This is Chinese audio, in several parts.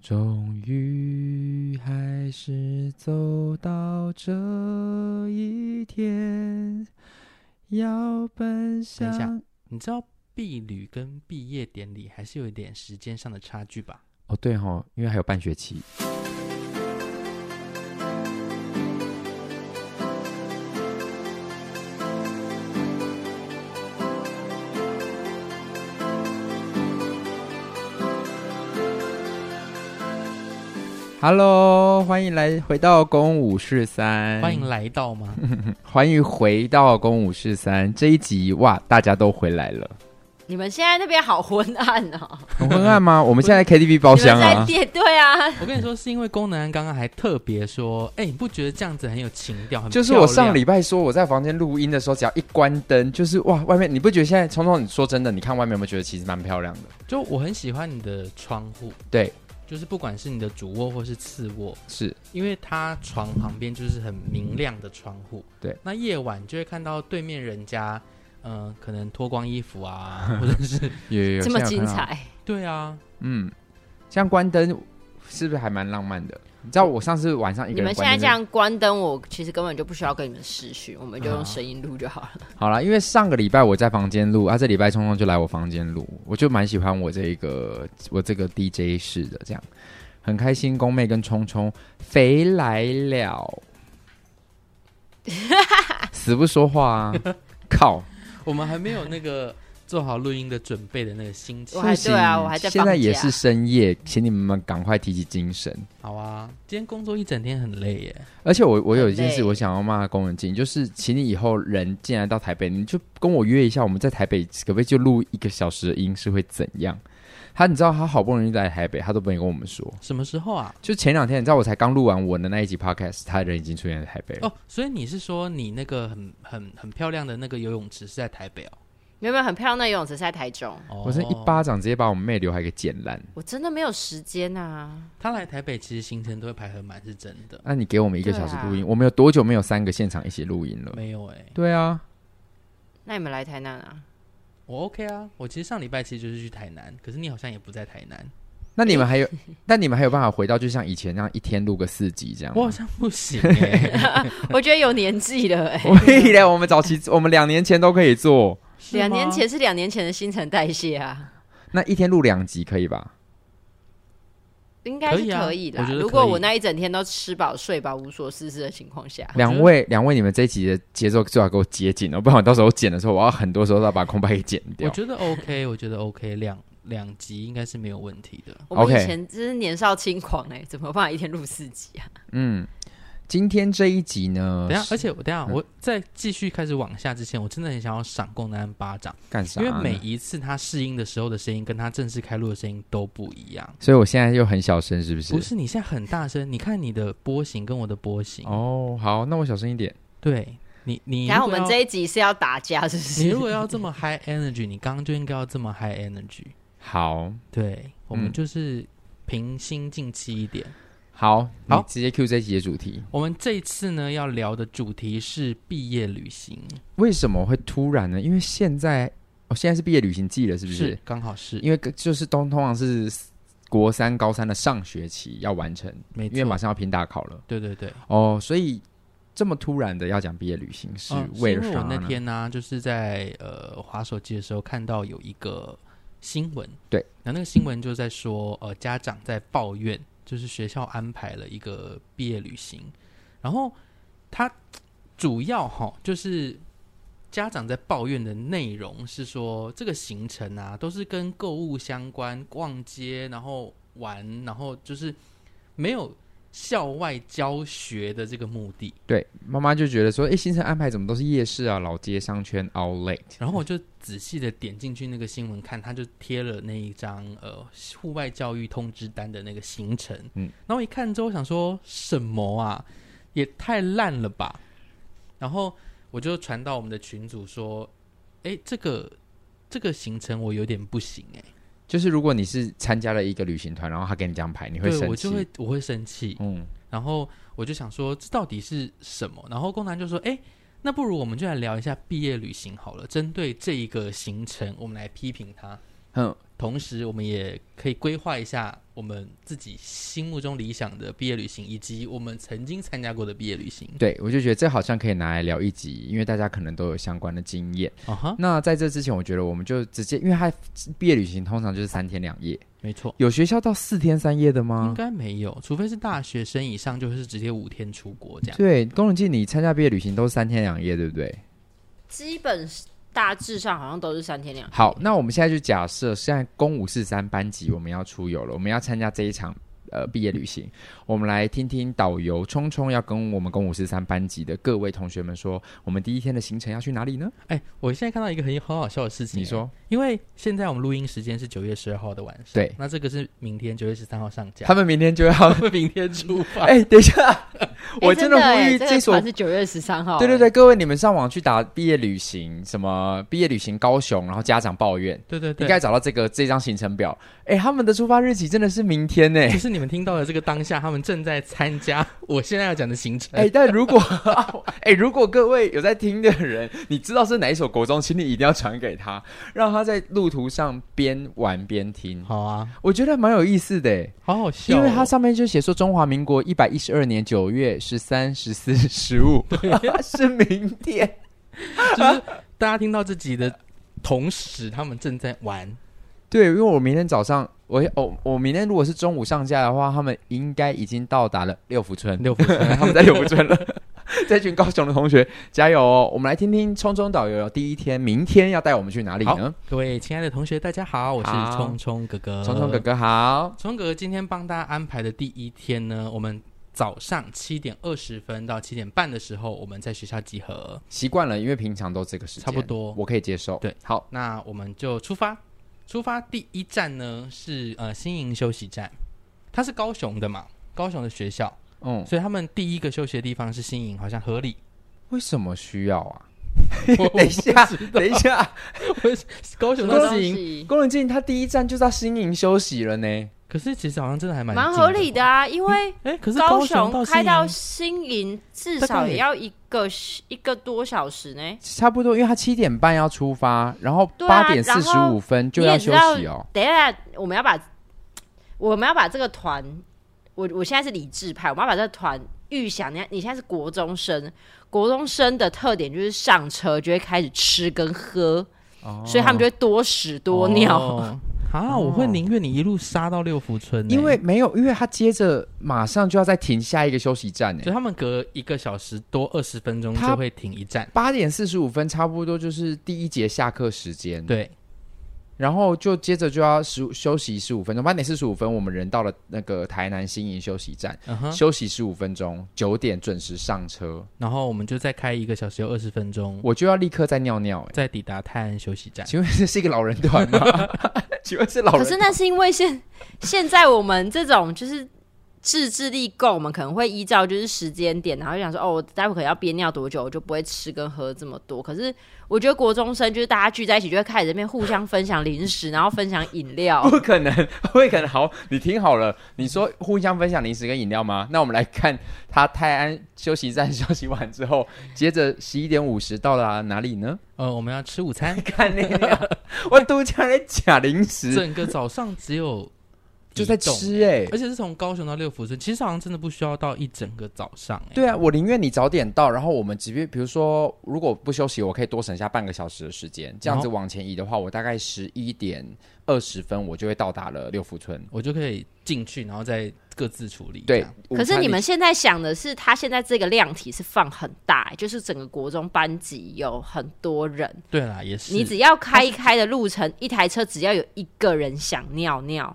终于还是走到这一天，要奔向。等一下，你知道毕旅跟毕业典礼还是有一点时间上的差距吧？哦，对哦，因为还有半学期。Hello，欢迎来回到公五四三。欢迎来到吗？欢迎回到公五四三这一集哇，大家都回来了。你们现在那边好昏暗哦，很昏暗吗？我们现在 KTV 包厢啊。对对啊，我跟你说，是因为功能刚刚还特别说，哎，你不觉得这样子很有情调？很就是我上礼拜说我在房间录音的时候，只要一关灯，就是哇，外面你不觉得现在聪聪？你说真的，你看外面有没有觉得其实蛮漂亮的？就我很喜欢你的窗户，对。就是不管是你的主卧或是次卧，是因为它床旁边就是很明亮的窗户。对，那夜晚就会看到对面人家，嗯、呃，可能脱光衣服啊，或者是也有这么精彩。对啊，嗯，像关灯是不是还蛮浪漫的？你知道我上次晚上一个人关灯，你们现在这样关灯，我其实根本就不需要跟你们视讯，我们就用声音录就好了。啊、好了，因为上个礼拜我在房间录，啊，这礼拜聪聪就来我房间录，我就蛮喜欢我这个我这个 DJ 式的，这样很开心。宫妹跟聪聪肥来了，死不说话啊！靠，我们还没有那个。做好录音的准备的那个心情，对啊，我还在。现在也是深夜，请你们赶快提起精神。好啊，今天工作一整天很累耶。而且我我有一件事我想要骂工人静，就是请你以后人进来到台北，你就跟我约一下，我们在台北可不可以就录一个小时的音是会怎样？他你知道他好不容易来台北，他都不愿意跟我们说什么时候啊？就前两天，你知道我才刚录完我的那一集 podcast，他人已经出现在台北了。哦，所以你是说你那个很很很漂亮的那个游泳池是在台北哦？有没有很漂亮的游泳池在台中？我是一巴掌直接把我们妹刘海给剪烂。我真的没有时间啊！他来台北其实行程都会排很满，是真的。那你给我们一个小时录音，我们有多久没有三个现场一起录音了？没有哎。对啊。那你们来台南啊？我 OK 啊，我其实上礼拜其实就是去台南，可是你好像也不在台南。那你们还有？但你们还有办法回到就像以前那样一天录个四集这样？我好像不行哎，我觉得有年纪了哎。可以的，我们早期我们两年前都可以做。两年前是两年前的新陈代谢啊，那一天录两集可以吧？应该是可以的。如果我那一整天都吃饱睡饱无所事事的情况下，两位两位，你们这一集的节奏最好给我接紧哦，不然我到时候剪的时候，我要很多时候都要把空白给剪掉。我觉得 OK，我觉得 OK，两两集应该是没有问题的。我们以前真是年少轻狂哎，怎么办法一天录四集啊？嗯。今天这一集呢？等下，而且我等下，我在继续开始往下之前，我真的很想要赏功能安巴掌，干啥？因为每一次他试音的时候的声音，跟他正式开录的声音都不一样。所以我现在又很小声，是不是？不是，你现在很大声。你看你的波形跟我的波形。哦，好，那我小声一点。对你，你然后我们这一集是要打架，是不是？你如果要这么 high energy，你刚刚就应该要这么 high energy。好，对，我们就是平心静气一点。好好，直接 Q 这一集的主题。我们这一次呢要聊的主题是毕业旅行。为什么会突然呢？因为现在哦，现在是毕业旅行季了，是不是？是刚好是，因为就是都通常是国三、高三的上学期要完成，没，因为马上要拼大考了。对对对，哦，所以这么突然的要讲毕业旅行是为了什么？那天呢、啊，就是在呃滑手机的时候看到有一个新闻，对，那那个新闻就在说，呃，家长在抱怨。就是学校安排了一个毕业旅行，然后他主要哈就是家长在抱怨的内容是说，这个行程啊都是跟购物相关，逛街，然后玩，然后就是没有。校外教学的这个目的，对妈妈就觉得说，哎，行程安排怎么都是夜市啊、老街商圈、Outlet。然后我就仔细的点进去那个新闻看，他就贴了那一张呃户外教育通知单的那个行程。嗯，然后一看之后想说什么啊，也太烂了吧。然后我就传到我们的群组说，哎，这个这个行程我有点不行哎。就是如果你是参加了一个旅行团，然后他给你这样排，你会生气？我就会我会生气。嗯，然后我就想说，这到底是什么？然后工男就说：“哎，那不如我们就来聊一下毕业旅行好了。针对这一个行程，我们来批评他。嗯，同时我们也可以规划一下我们自己心目中理想的毕业旅行，以及我们曾经参加过的毕业旅行。对，我就觉得这好像可以拿来聊一集，因为大家可能都有相关的经验。啊哈，那在这之前，我觉得我们就直接，因为他毕业旅行通常就是三天两夜，没错。有学校到四天三夜的吗？应该没有，除非是大学生以上，就是直接五天出国这样。对，龚伦进，你参加毕业旅行都是三天两夜，对不对？基本大致上好像都是三天两。好，那我们现在就假设现在公五四三班级我们要出游了，我们要参加这一场。呃，毕业旅行，我们来听听导游聪聪要跟我们公五十三班级的各位同学们说，我们第一天的行程要去哪里呢？哎，我现在看到一个很很好笑的事情，你说，因为现在我们录音时间是九月十二号的晚上，对，那这个是明天九月十三号上架，他们明天就要明天出发。哎，等一下，我真的呼吁这所是九月十三号，对对对，各位你们上网去打毕业旅行，什么毕业旅行高雄，然后家长抱怨，对对对，应该找到这个这张行程表。哎，他们的出发日期真的是明天呢，就是你们听到的这个当。下他们正在参加 我现在要讲的行程。哎、欸，但如果 哎、欸，如果各位有在听的人，你知道是哪一首国中，请你一定要传给他，让他在路途上边玩边听。好啊，我觉得蛮有意思的，好好笑、哦。因为它上面就写说中华民国一百一十二年九月十三、十四、十五，是明天。就是大家听到这集的同时，他们正在玩。对，因为我明天早上。我哦，我明天如果是中午上架的话，他们应该已经到达了六福村。六福村，他们在六福村了。这群高雄的同学加油哦！我们来听听聪聪导游第一天，明天要带我们去哪里呢？各位亲爱的同学，大家好，我是聪聪哥哥。聪聪哥哥好，聪哥哥今天帮大家安排的第一天呢，我们早上七点二十分到七点半的时候，我们在学校集合。习惯了，因为平常都这个时间，差不多，我可以接受。对，好，那我们就出发。出发第一站呢是呃新营休息站，它是高雄的嘛，高雄的学校，嗯，所以他们第一个休息的地方是新营，好像合理。为什么需要啊？等一下，等一下，高雄的新营，工人进他第一站就到新营休息了呢。可是其实好像真的还蛮蛮合理的啊，因为哎，可是高雄开到新营至少也要一个一个多小时呢，差不多，因为他七点半要出发，然后八点四十五分就要休息哦。等一下，我们要把我们要把这个团，我我现在是理智派，我们要把这个团预想，你你现在是国中生，国中生的特点就是上车就会开始吃跟喝，哦、所以他们就会多屎多尿。哦啊！我会宁愿你一路杀到六福村，因为没有，因为他接着马上就要再停下一个休息站，所以他们隔一个小时多二十分钟就会停一站。八点四十五分，差不多就是第一节下课时间。对。然后就接着就要十休息十五分钟，八点四十五分，我们人到了那个台南新营休息站，uh huh. 休息十五分钟，九点准时上车，然后我们就再开一个小时又二十分钟，我就要立刻再尿尿，再抵达泰安休息站。请问这是一个老人团吗？请问是老人？可是那是因为现现在我们这种就是。自制力够，我们可能会依照就是时间点，然后就想说，哦，我待会可能要憋尿多久，我就不会吃跟喝这么多。可是我觉得国中生就是大家聚在一起，就会开始这边互相分享零食，然后分享饮料。不可能，不会可能。好，你听好了，你说互相分享零食跟饮料吗？那我们来看他泰安休息站休息完之后，接着十一点五十到达哪里呢？呃，我们要吃午餐。看那个，我都叫人假零食。整个早上只有。就在吃哎、欸，而且是从高雄到六福村，其实好像真的不需要到一整个早上哎、欸。对啊，我宁愿你早点到，然后我们即便比如说如果不休息，我可以多省下半个小时的时间，这样子往前移的话，我大概十一点二十分我就会到达了六福村，我就可以进去，然后再各自处理。对，可是你们现在想的是，他现在这个量体是放很大、欸，就是整个国中班级有很多人。对啦，也是。你只要开一开的路程，一台车只要有一个人想尿尿。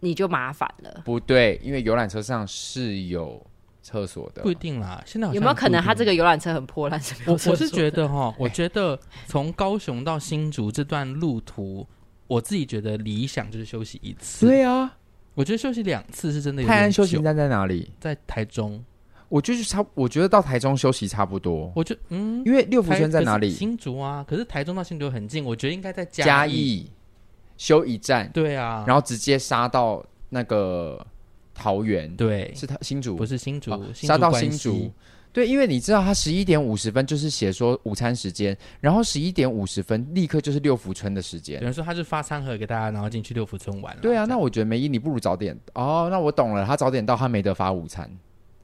你就麻烦了，不对，因为游览车上是有厕所的，不一定啦。现在有没有可能他这个游览车很破烂？是没有厕？我我是觉得哈，我觉得从高雄到新竹这段路途，我自己觉得理想就是休息一次。对啊，我觉得休息两次是真的有。泰安休息站在哪里？在台中。我就是差，我觉得到台中休息差不多。我就嗯，因为六福村在哪里？新竹啊，可是台中到新竹很近，我觉得应该在嘉义。休一站，对啊，然后直接杀到那个桃园，对，是他新竹，不是新竹，杀到新竹，对，因为你知道他十一点五十分就是写说午餐时间，然后十一点五十分立刻就是六福村的时间。有人说他是发餐盒给大家，然后进去六福村玩。对啊，那我觉得梅姨你不如早点哦。那我懂了，他早点到，他没得发午餐，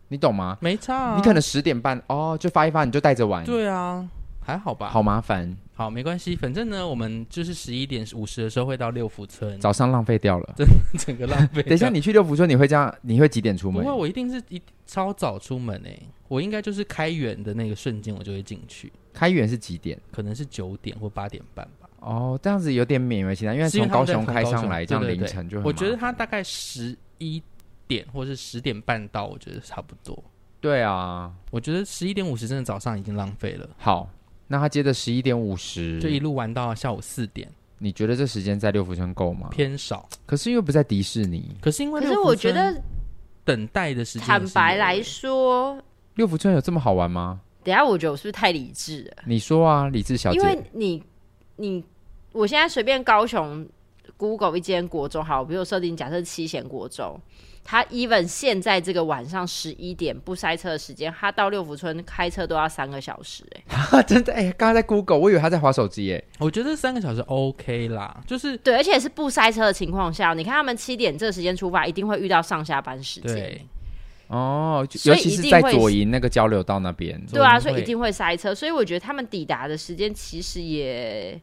你懂吗？没差、啊，你可能十点半哦就发一发，你就带着玩。对啊，还好吧？好麻烦。好，没关系，反正呢，我们就是十一点五十的时候会到六福村。早上浪费掉了，整整个浪费。等一下，你去六福村，你会这样？你会几点出门？不会，我一定是一超早出门诶、欸。我应该就是开园的那个瞬间，我就会进去。开园是几点？可能是九点或八点半吧。哦，这样子有点勉为其难，因为从高雄开上来，这样凌晨就很。我觉得他大概十一点或是十点半到，我觉得差不多。对啊，我觉得十一点五十真的早上已经浪费了。好。那他接着十一点五十，就一路玩到下午四点。你觉得这时间在六福村够吗？偏少，可是因为不在迪士尼。可是因为，可是我觉得等待的时间，坦白来说，六福村有这么好玩吗？等下，我觉得我是不是太理智了？你说啊，理智小姐，因为你你，我现在随便高雄 Google 一间国中，好，比如设定假设七贤国中。他 even 现在这个晚上十一点不塞车的时间，他到六福村开车都要三个小时哎、欸，真的哎，刚、欸、刚在 Google，我以为他在划手机哎、欸，我觉得三个小时 OK 啦，就是对，而且是不塞车的情况下，你看他们七点这个时间出发，一定会遇到上下班时间，对，哦，尤其是在左营那个交流道那边，对啊，所以一定会塞车，所以我觉得他们抵达的时间其实也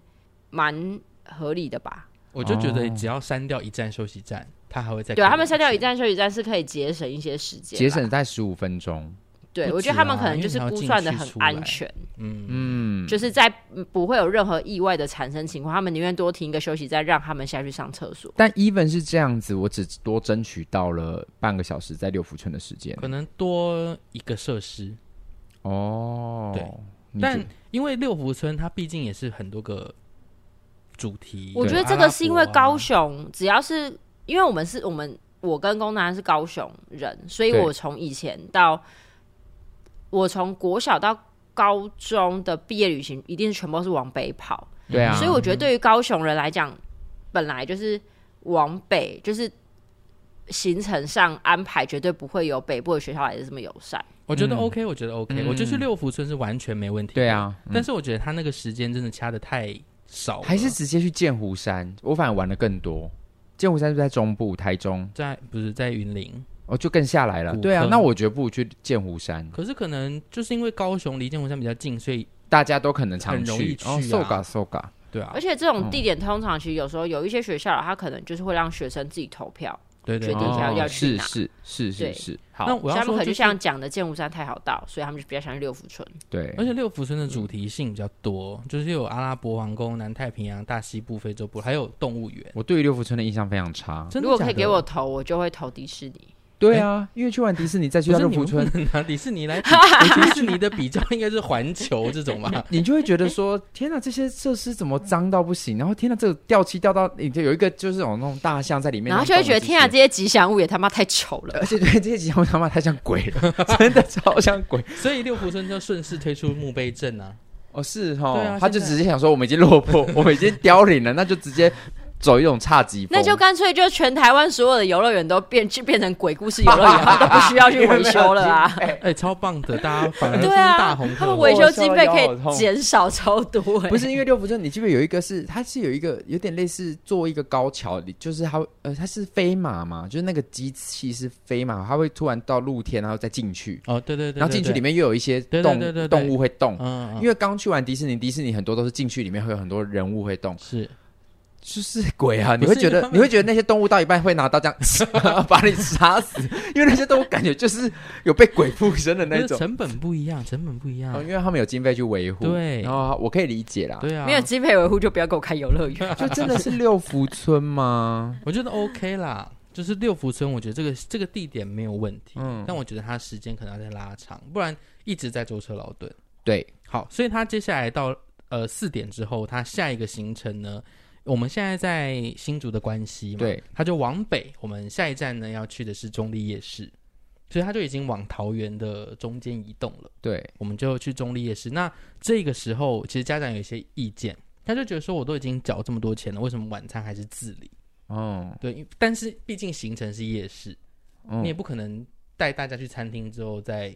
蛮合理的吧，我就觉得只要删掉一站休息站。他还会再对他们删掉一站休息站是可以节省一些时间，节省在十五分钟。对、啊、我觉得他们可能就是估算的很安全，嗯。嗯，就是在不会有任何意外的产生情况，他们宁愿多停一个休息站，让他们下去上厕所。但 even 是这样子，我只多争取到了半个小时在六福村的时间，可能多一个设施。哦，对，但因为六福村它毕竟也是很多个主题，我觉得这个是因为高雄只要是。因为我们是我们，我跟龚南是高雄人，所以我从以前到我从国小到高中的毕业旅行，一定是全部是往北跑。对啊，所以我觉得对于高雄人来讲，本来就是往北，就是行程上安排绝对不会有北部的学校来的这么友善。我觉得 OK，我觉得 OK，、嗯、我觉得去六福村是完全没问题。对啊，嗯、但是我觉得他那个时间真的掐的太少，还是直接去剑湖山，我反而玩的更多。剑湖山是在中部，台中在不是在云林哦，就更下来了。对啊，那我觉得不如去剑湖山。可是可能就是因为高雄离剑湖山比较近，所以大家都可能常去，很容易去啊。搜嘎搜嘎，对啊。而且这种地点通常其实有时候有一些学校，他可能就是会让学生自己投票。对对，决定要要去哪，是是是是是。好，那我要说，就像讲的剑湖山太好到，所以他们就比较想去六福村。对，而且六福村的主题性比较多，就是有阿拉伯王宫、南太平洋、大西部、非洲部，还有动物园。我对于六福村的印象非常差。如果可以给我投，我就会投迪士尼。对啊，因为去完迪士尼再去到六福村，拿迪士尼来 比，迪士尼的比较应该是环球这种吧？你就会觉得说，天哪，这些设施怎么脏到不行？然后天哪，这个掉漆掉到，你就有一个就是有那种大象在里面，然后就会觉得天哪，这些吉祥物也他妈太丑了，而且对这些吉祥物他妈太像鬼了，真的超像鬼。所以六福村就顺势推出墓碑镇啊！哦，是哈，啊，他就直接想说，我们已经落魄，我们已经凋零了，那就直接。走一种差级风，那就干脆就全台湾所有的游乐园都变就变成鬼故事游乐园，都不需要去维修了啊！哎、欸，超棒的，大家反而对啊，大红他们维修经费可以减少超多、欸。不是因为六福村，你记不记得有一个是，它是有一个有点类似做一个高桥，就是它呃它是飞马嘛，就是那个机器是飞马，它会突然到露天，然后再进去。哦，对对对，对，然后进去里面又有一些动对对对对对动物会动。嗯，嗯，因为刚去完迪士尼，迪士尼很多都是进去里面会有很多人物会动。是。就是鬼啊！你会觉得，你会觉得那些动物到一半会拿刀这样 把你杀死，因为那些动物感觉就是有被鬼附身的那种。成本不一样，成本不一样。哦，因为他们有经费去维护。对，然后我可以理解啦。对啊，没有经费维护就不要给我开游乐园。就真的是六福村吗？我觉得 OK 啦，就是六福村，我觉得这个这个地点没有问题。嗯，但我觉得它时间可能要再拉长，不然一直在舟车劳顿。对，好，所以他接下来到呃四点之后，他下一个行程呢？我们现在在新竹的关西嘛，对，他就往北。我们下一站呢要去的是中立夜市，所以他就已经往桃园的中间移动了。对，我们就去中立夜市。那这个时候，其实家长有一些意见，他就觉得说，我都已经缴这么多钱了，为什么晚餐还是自理？哦，对，但是毕竟行程是夜市，哦，你也不可能带大家去餐厅之后再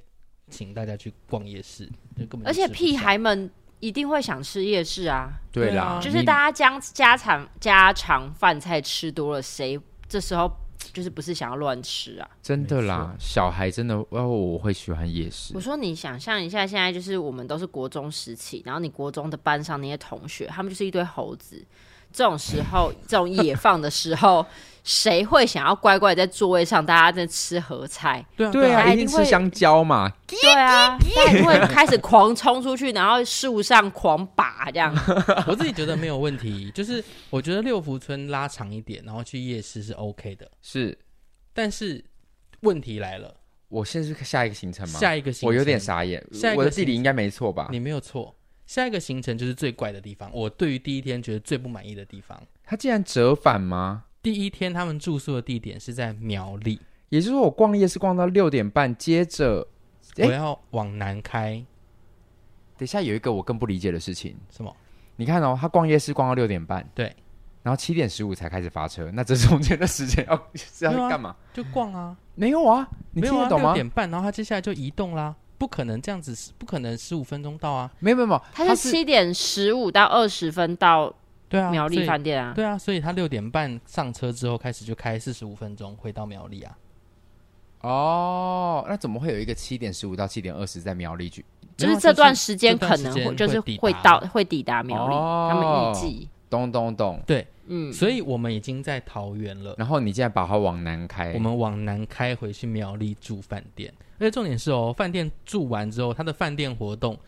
请大家去逛夜市，就根本而且屁孩们一定会想吃夜市啊。对啦，啊就是大家将家常家常饭菜吃多了，谁这时候就是不是想要乱吃啊？真的啦，小孩真的哦，我会喜欢夜市。我说你想象一下，现在就是我们都是国中时期，然后你国中的班上那些同学，他们就是一堆猴子。这种时候，这种野放的时候，谁会想要乖乖在座位上，大家在吃合菜？对啊，对啊，一一定吃香蕉嘛。对啊，大家会开始狂冲出去，然后树上狂拔这样。我自己觉得没有问题，就是我觉得六福村拉长一点，然后去夜市是 OK 的。是，但是问题来了，我现在是下一个行程吗？下一个行程我有点傻眼。下一个我的地理应该没错吧？你没有错。下一个行程就是最怪的地方，我对于第一天觉得最不满意的地方。他竟然折返吗？第一天他们住宿的地点是在苗栗，也就是说我逛夜市逛到六点半，接着我要往南开。等一下有一个我更不理解的事情，什么？你看哦，他逛夜市逛到六点半，对，然后七点十五才开始发车，那这中间的时间要是要干嘛？就逛啊？没有啊，你听得懂吗？六点半，然后他接下来就移动啦。不可能这样子，不可能十五分钟到啊！没有没有没有，他是七点十五到二十分到，对啊，苗栗饭店啊，对啊，所以他六点半上车之后开始就开四十五分钟回到苗栗啊。哦，那怎么会有一个七点十五到七点二十在苗栗去？就是这段时间可能会就是会到会抵达苗栗，哦、他们预计。咚咚咚，对，嗯，所以我们已经在桃园了。然后你现在把它往南开，我们往南开回去苗栗住饭店。而且重点是哦，饭店住完之后，他的饭店活动，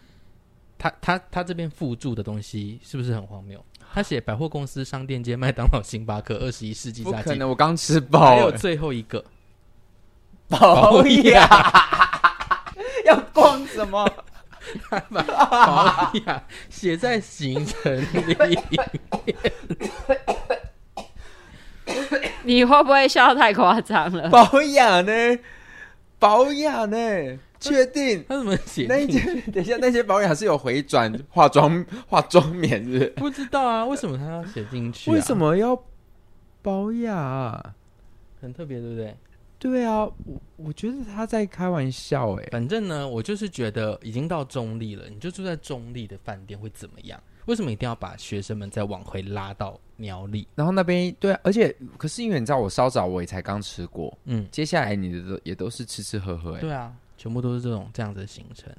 他他他这边附注的东西是不是很荒谬？他写百货公司、商店街、麦当劳、星巴克、二十一世纪炸鸡。不可能，我刚吃饱。还有最后一个保雅，要逛什么？把宝雅写在行程里你会不会笑太夸张了？保养呢？宝雅呢？确定？他怎么写？那些 等一下，那些保养是有回转化妆 化妆棉是不是？不知道啊，为什么他要写进去、啊？为什么要保养？很特别，对不对？对啊，我我觉得他在开玩笑哎。反正呢，我就是觉得已经到中立了，你就住在中立的饭店会怎么样？为什么一定要把学生们再往回拉到苗栗？然后那边对、啊，而且可是因为你知道，我稍早我也才刚吃过，嗯，接下来你的都也都是吃吃喝喝哎。对啊，全部都是这种这样子的行程。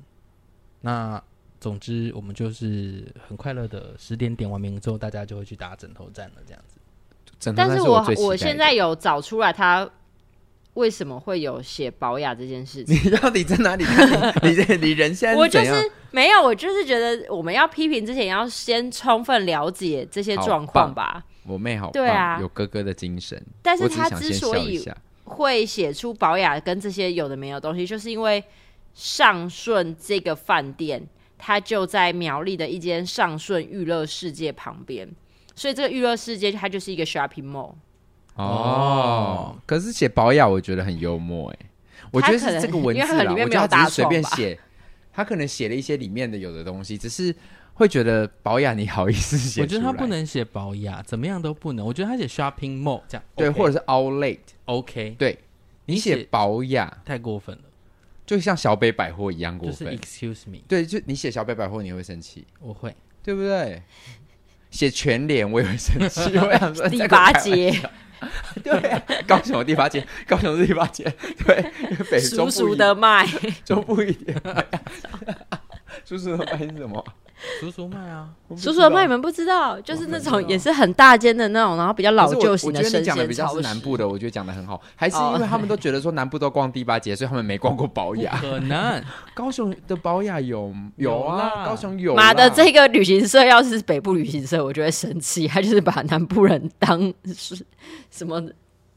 那总之，我们就是很快乐的十点点完名之后，大家就会去打枕头战了，这样子。枕头但是我是我我现在有找出来他。为什么会有写保养这件事情？你到底在哪里 看？你你你人现在是我就是没有，我就是觉得我们要批评之前，要先充分了解这些状况吧。我妹好，对啊，有哥哥的精神。但是她之所以会写出保养跟这些有的没有东西，就是因为上顺这个饭店，它就在苗栗的一间上顺娱乐世界旁边，所以这个娱乐世界它就是一个 shopping mall。哦，可是写保养我觉得很幽默哎，我觉得是这个文字啦，里面我觉得他只是随便写，他可能写了一些里面的有的东西，只是会觉得保养你好意思写，我觉得他不能写保养，怎么样都不能，我觉得他写 shopping mall 这样，对，或者是 out late》OK 对，你写保养太过分了，就像小北百货一样过分，excuse me，对，就你写小北百货你会生气，我会，对不对？写全脸我也会生气，我想说第八街。对、啊，高雄的第八街，高雄的第八街，对，北中熟熟的卖，中部一点，叔叔的卖是什么？叔叔卖啊，叔叔的卖你们不知道，就是那种也是很大间的那种，然后比较老旧型的。我觉得你讲的比较是南部的，我觉得讲的很好，还是因为他们都觉得说南部都逛第八街，所以他们没逛过保雅。可能高雄的保雅有有啊，高雄有。妈的，这个旅行社要是北部旅行社，我就会生气，他就是把南部人当是什么？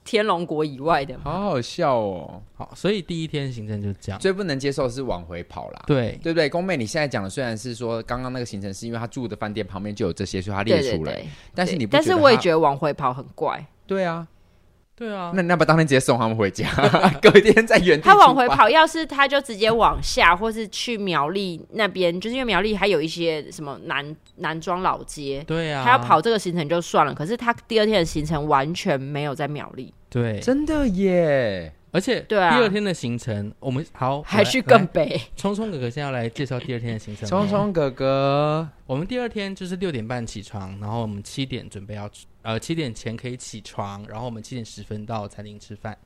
天龙国以外的，好好笑哦。好，所以第一天行程就这样。最不能接受的是往回跑啦。对，对不对？宫妹，你现在讲的虽然是说刚刚那个行程是因为他住的饭店旁边就有这些，所以他列出来。但是你不，但是我也觉得往回跑很怪。对啊，对啊。那那不当天直接送他们回家，隔天在原地。他往回跑，要是他就直接往下，或是去苗栗那边，就是因为苗栗还有一些什么南南庄老街。对啊。他要跑这个行程就算了，可是他第二天的行程完全没有在苗栗。对，真的耶！而且对啊第二天的行程，我们好还是更北。聪聪哥哥现在要来介绍第二天的行程。聪聪哥哥，我们第二天就是六点半起床，然后我们七点准备要呃七点前可以起床，然后我们七点十分到餐厅吃饭。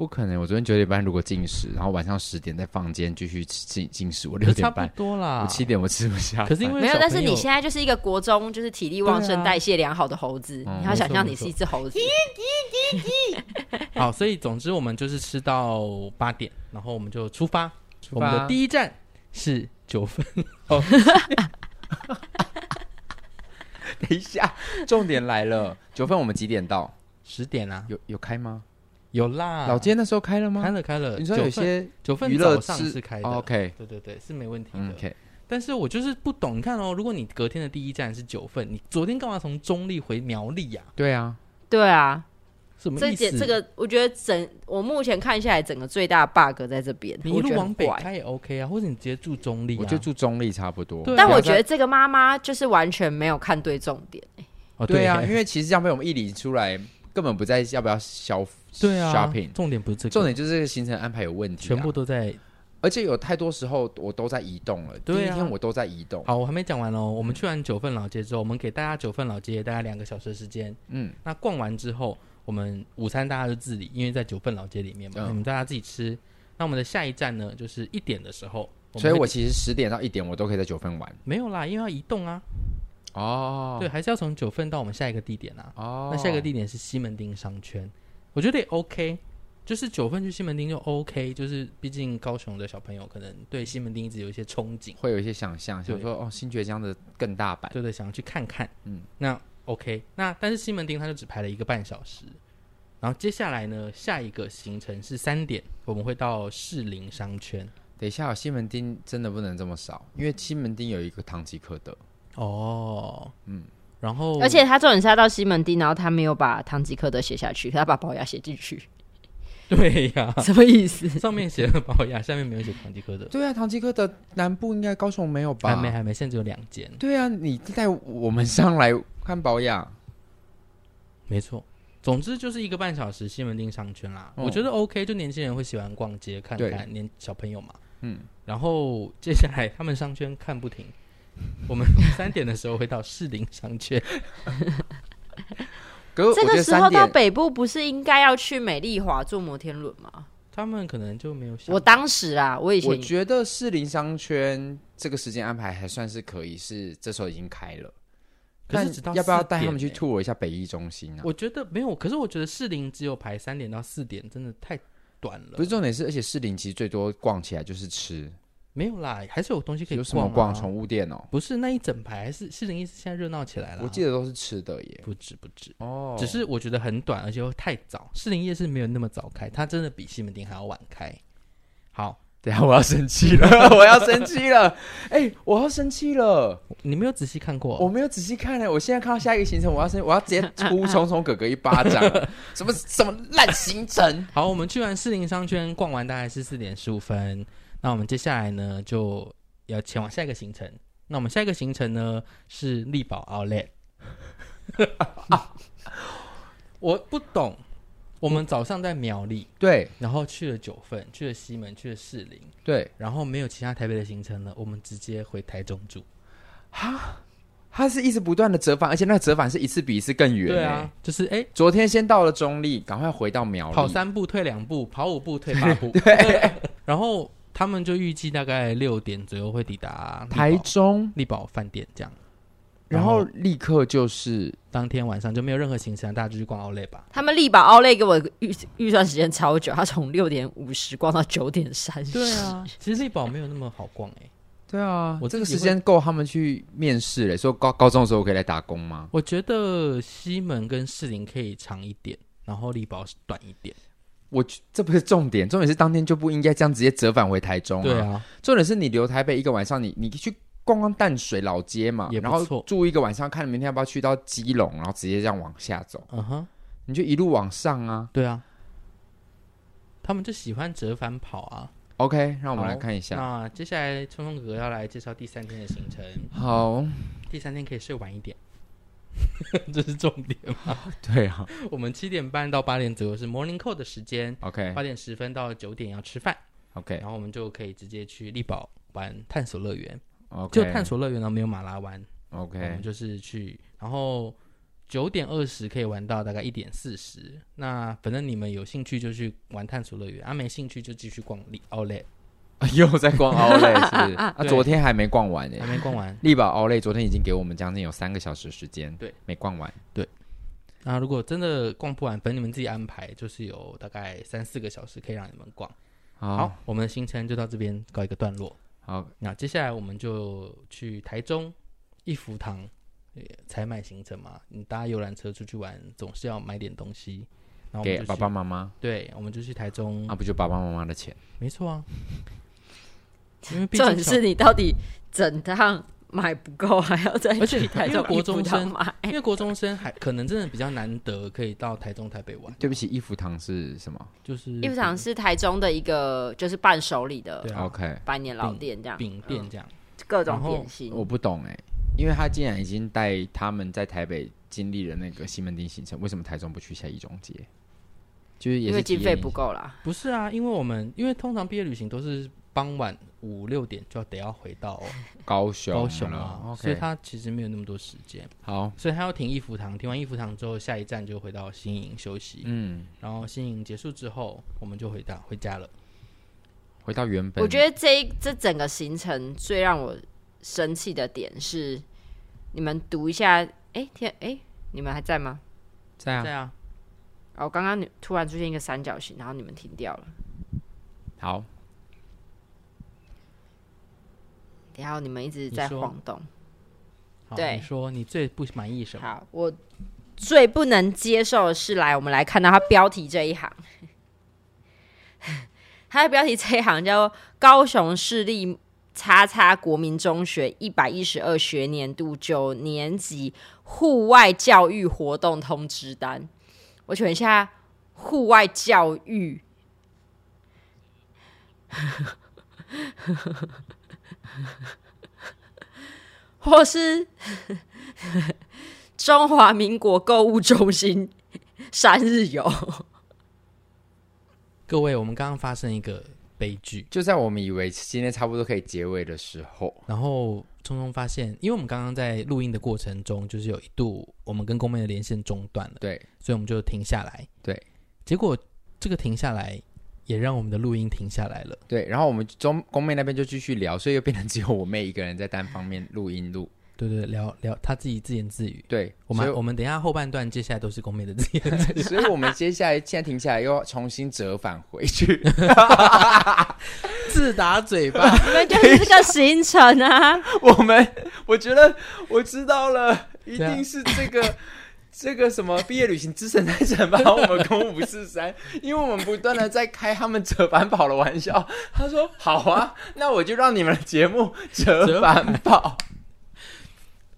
不可能！我昨天九点半如果进食，然后晚上十点在房间继续进进食，我六点半多啦。我七点我吃不下。可是因为没有，但是你现在就是一个国中，就是体力旺盛、代谢良好的猴子。你要想象你是一只猴子。好，所以总之我们就是吃到八点，然后我们就出发。我们的第一站是九分。等一下，重点来了，九分我们几点到？十点啊？有有开吗？有啦，老街那时候开了吗？开了开了。你说有些九份早上是开的，OK，对对对，是没问题的。OK，但是我就是不懂，你看哦，如果你隔天的第一站是九份，你昨天干嘛从中立回苗栗呀？对啊，对啊，什么意思？这个我觉得整我目前看下来，整个最大的 bug 在这边。你一路往北开也 OK 啊，或者你直接住中立，我就住中立差不多。但我觉得这个妈妈就是完全没有看对重点。哦，对啊，因为其实这样被我们一理出来。根本不在要不要消对啊 shopping，重点不是这个，重点就是这个行程安排有问题，全部都在，而且有太多时候我都在移动了。第一天我都在移动。好，我还没讲完哦。我们去完九份老街之后，我们给大家九份老街大概两个小时的时间。嗯，那逛完之后，我们午餐大家就自理，因为在九份老街里面嘛，我们大家自己吃。那我们的下一站呢，就是一点的时候，所以我其实十点到一点我都可以在九份玩。没有啦，因为要移动啊。哦，对，还是要从九份到我们下一个地点啊。哦，那下一个地点是西门町商圈，我觉得也 OK，就是九份去西门町就 OK，就是毕竟高雄的小朋友可能对西门町一直有一些憧憬，会有一些想象，想说哦，新崛江的更大版，对对，想要去看看。嗯，那 OK，那但是西门町它就只排了一个半小时，然后接下来呢，下一个行程是三点，我们会到士林商圈。等一下，西门町真的不能这么少，因为西门町有一个唐吉诃德。哦，嗯，然后而且他重点是他到西门町，然后他没有把唐吉诃德写下去，他把保雅写进去。对呀，什么意思？上面写了保雅，下面没有写唐吉诃德。对啊，唐吉诃德南部应该高雄没有吧？还没，还没，现在只有两间。对啊，你带我们上来看保雅，没错。总之就是一个半小时西门町商圈啦，我觉得 OK，就年轻人会喜欢逛街看看，年小朋友嘛，嗯。然后接下来他们商圈看不停。我们三点的时候会到士林商圈。这个时候到北部不是应该要去美丽华坐摩天轮吗？他们可能就没有想。我当时啊，我以前我觉得士林商圈这个时间安排还算是可以，是这时候已经开了。可是要不要带他们去 tour 一下北艺中心啊？我觉得没有，可是我觉得士林只有排三点到四点，真的太短了。不是重点是，而且士林其实最多逛起来就是吃。没有啦，还是有东西可以逛、啊。有什么逛？宠物店哦，不是那一整排，还是士林夜市现在热闹起来了。我记得都是吃的耶，不止不止哦。只是我觉得很短，而且又太早。士林夜市没有那么早开，它真的比西门町还要晚开。好，等下我要生气了，我要生气了。哎、欸，我要生气了。你没有仔细看过？我没有仔细看呢。我现在看到下一个行程，我要生，我要直接呼聪聪哥哥一巴掌。什么什么烂行程？好，我们去完士林商圈逛完，大概是四点十五分。那我们接下来呢，就要前往下一个行程。那我们下一个行程呢是力宝 Outlet。我不懂，我们早上在苗栗，对，然后去了九份，去了西门，去了士林，对，然后没有其他台北的行程了，我们直接回台中住。哈，他是一直不断的折返，而且那个折返是一次比一次更远。对啊，就是哎，昨天先到了中立，赶快回到苗栗，跑三步退两步，跑五步退八步，对，然后。他们就预计大概六点左右会抵达台中力宝饭店，这样，然后立刻就是当天晚上就没有任何行程，大家就去逛奥莱吧。他们力宝奥莱给我预预算时间超久，他从六点五十逛到九点三十。对啊，其实力宝没有那么好逛哎、欸。对啊，我这个时间够他们去面试嘞，说高高中的时候可以来打工吗？我觉得西门跟士林可以长一点，然后力宝短一点。我这不是重点，重点是当天就不应该这样直接折返回台中啊。对啊，重点是你留台北一个晚上，你你去逛逛淡水老街嘛，然后住一个晚上，看明天要不要去到基隆，然后直接这样往下走。嗯哼，你就一路往上啊。对啊，他们就喜欢折返跑啊。OK，让我们来看一下。那接下来聪聪哥哥要来介绍第三天的行程。好，第三天可以睡晚一点。这是重点吗？对啊。我们七点半到八点左右是 morning call 的时间，OK。八点十分到九点要吃饭，OK。然后我们就可以直接去丽宝玩探索乐园，OK。就探索乐园呢没有马拉湾，OK。我们就是去，然后九点二十可以玩到大概一点四十。那反正你们有兴趣就去玩探索乐园，啊没兴趣就继续逛丽奥莱。又在逛 奥莱是，是？啊，昨天还没逛完呢，还没逛完。力宝奥莱昨天已经给我们将近有三个小时时间，对，没逛完。对。那如果真的逛不完，等你们自己安排，就是有大概三四个小时可以让你们逛。好，好，我们的行程就到这边告一个段落。好，那接下来我们就去台中一福堂采买行程嘛。你搭游览车出去玩，总是要买点东西。然后给爸爸妈妈。对，我们就去台中。啊，不就爸爸妈妈的钱？没错啊。因为重点是你到底整趟买不够，还要再去台中国中生买。因为国中生还可能真的比较难得可以到台中、台北玩。对不起，一福堂是什么？就是一福堂是台中的一个就是伴手礼的，OK，百年老店这样，饼店这样，各种点心。我不懂哎，因为他竟然已经带他们在台北经历了那个西门町行程，为什么台中不去下一中街？就是也是因为经费不够啦。不是啊，因为我们因为通常毕业旅行都是。傍晚五六点就要得要回到 高雄，高雄了.所以他其实没有那么多时间。好，所以他要停一福堂，停完一福堂之后，下一站就回到新营休息。嗯，然后新营结束之后，我们就回到回家了，回到原本。我觉得这这整个行程最让我生气的点是，你们读一下，哎天，哎，你们还在吗？在啊，在啊。哦，刚刚你突然出现一个三角形，然后你们停掉了。好。然后你们一直在晃动，对，你说你最不满意什么？好，我最不能接受的是，来，我们来看到它标题这一行，它的标题这一行叫做“高雄市立叉叉国民中学一百一十二学年度九年级户外教育活动通知单”。我请问一下，户外教育？或是 中华民国购物中心三日游。各位，我们刚刚发生一个悲剧，就在我们以为今天差不多可以结尾的时候，然后匆匆发现，因为我们刚刚在录音的过程中，就是有一度我们跟公妹的连线中断了，对，所以我们就停下来，对，结果这个停下来。也让我们的录音停下来了。对，然后我们中宫妹那边就继续聊，所以又变成只有我妹一个人在单方面录音录。对对，聊聊她自己自言自语。对，我们我们等一下后半段接下来都是宫妹的自言自语，所以我们接下来现在停下来又要重新折返回去，自打嘴巴。你们就是这个行程啊！我们我觉得我知道了，一定是这个。这个什么 毕业旅行之神在惩罚我们攻五四三，因为我们不断的在开他们折返跑的玩笑。他说：“好啊，那我就让你们的节目折返跑。”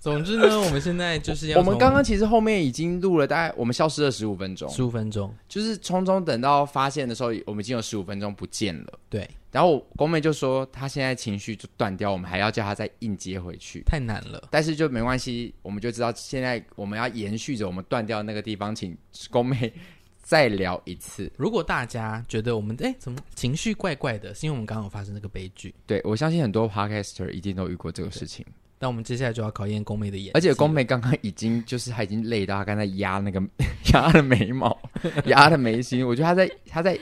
总之呢，我们现在就是要。我们刚刚其实后面已经录了大概，我们消失了十五分钟，十五分钟，就是匆匆等到发现的时候，我们已经有十五分钟不见了。对，然后宫妹就说她现在情绪就断掉，我们还要叫她再硬接回去，太难了。但是就没关系，我们就知道现在我们要延续着我们断掉的那个地方，请宫妹再聊一次。如果大家觉得我们哎怎么情绪怪怪的，是因为我们刚刚有发生这个悲剧。对，我相信很多 podcaster 一定都遇过这个事情。那我们接下来就要考验宫妹的眼，而且宫妹刚刚已经就是她已经累到她刚才压那个 压她的眉毛，压她的眉心，我觉得她在她在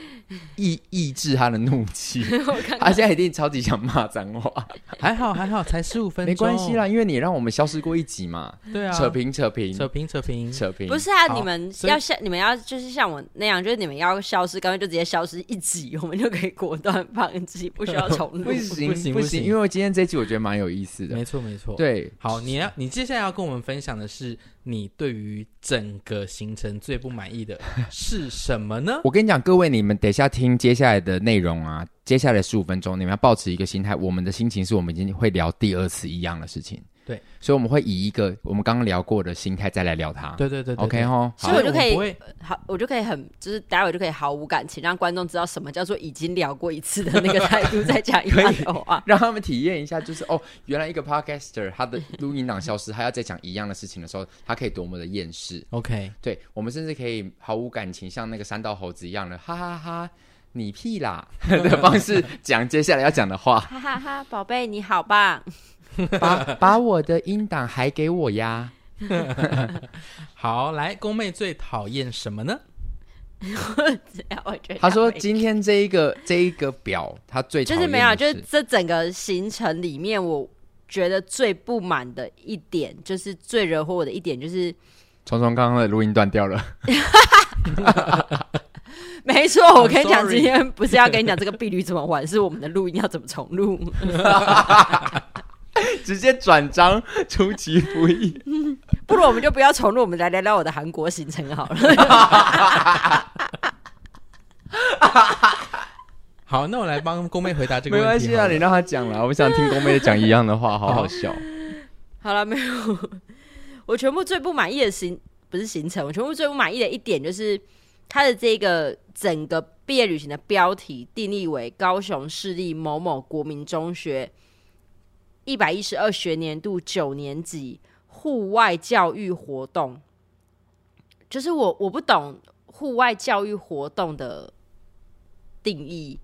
抑抑制她的怒气，她现在一定超级想骂脏话。还好还好，才十五分钟，没关系啦，因为你让我们消失过一集嘛。对啊，扯平扯平。扯平扯平。扯平，不是啊，你们要像你们要就是像我那样，就是你们要消失，干脆就直接消失一集，我们就可以果断放弃，不需要重录。不行不行不行，因为今天这一集我觉得蛮有意思的。没错没错，对，好你。你要，你接下来要跟我们分享的是，你对于整个行程最不满意的是什么呢？我跟你讲，各位，你们等一下听接下来的内容啊，接下来十五分钟，你们要保持一个心态，我们的心情是我们已经会聊第二次一样的事情。对，所以我们会以一个我们刚刚聊过的心态再来聊它。对对对对，OK 哦，所以我就可以好，我就可以很就是待会就可以毫无感情，让观众知道什么叫做已经聊过一次的那个态度再讲一样的话，让他们体验一下，就是哦，原来一个 podcaster 他的录音档消失，他要再讲一样的事情的时候，他可以多么的厌世。OK，对，我们甚至可以毫无感情，像那个三道猴子一样的，哈哈哈哈。你屁啦的方式讲接下来要讲的话，哈哈哈，宝贝你好棒，把把我的音档还给我呀。好，来，宫妹最讨厌什么呢？我觉得他说今天这一个这一个表，他最就是没有，就是这整个行程里面，我觉得最不满的一点，就是最惹火我的一点，就是聪聪刚刚的录音断掉了。没错，我跟你讲，今天不是要跟你讲这个碧旅怎么玩，是我们的录音要怎么重录，直接转章，出其不意。不如我们就不要重录，我们来聊聊我的韩国行程好了。好，那我来帮宫妹回答这个问题。没关系啊，你让她讲了，我想听宫妹讲一样的话，好好笑。好了，没有，我全部最不满意的行不是行程，我全部最不满意的一点就是。他的这个整个毕业旅行的标题定义为高雄市立某某国民中学一百一十二学年度九年级户外教育活动，就是我我不懂户外教育活动的定义。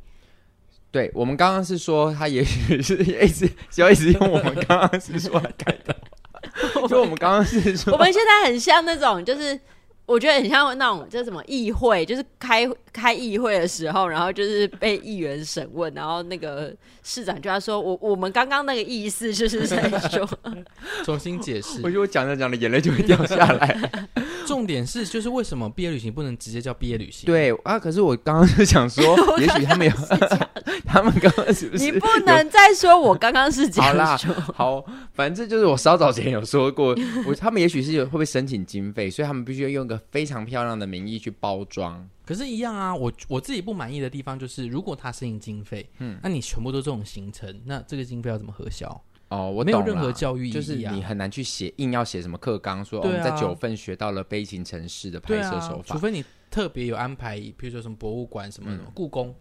对，我们刚刚是说他也许是一直 就一直用我们刚刚是说来改的，就我们刚刚是说，我们现在很像那种就是。我觉得很像那种，就是什么议会，就是开开议会的时候，然后就是被议员审问，然后那个市长就要说：“我我们刚刚那个意思就是在说，重新解释。”我觉得我讲着讲着眼泪就会掉下来。重点是，就是为什么毕业旅行不能直接叫毕业旅行？对啊，可是我刚刚就想说，也许他们有，他们刚刚是不是？你不能再说我刚刚是这样说。好啦，好，反正就是我稍早前有说过，我他们也许是有会不会申请经费，所以他们必须要用一个非常漂亮的名义去包装。可是，一样啊，我我自己不满意的地方就是，如果他申请经费，嗯，那你全部都这种行程，那这个经费要怎么核销？哦，我没有任何教育意义啊，就是你很难去写，硬要写什么课纲，说、啊、我们在九份学到了悲情城市的拍摄手法，啊，除非你特别有安排，比如说什么博物馆什么的，嗯、故宫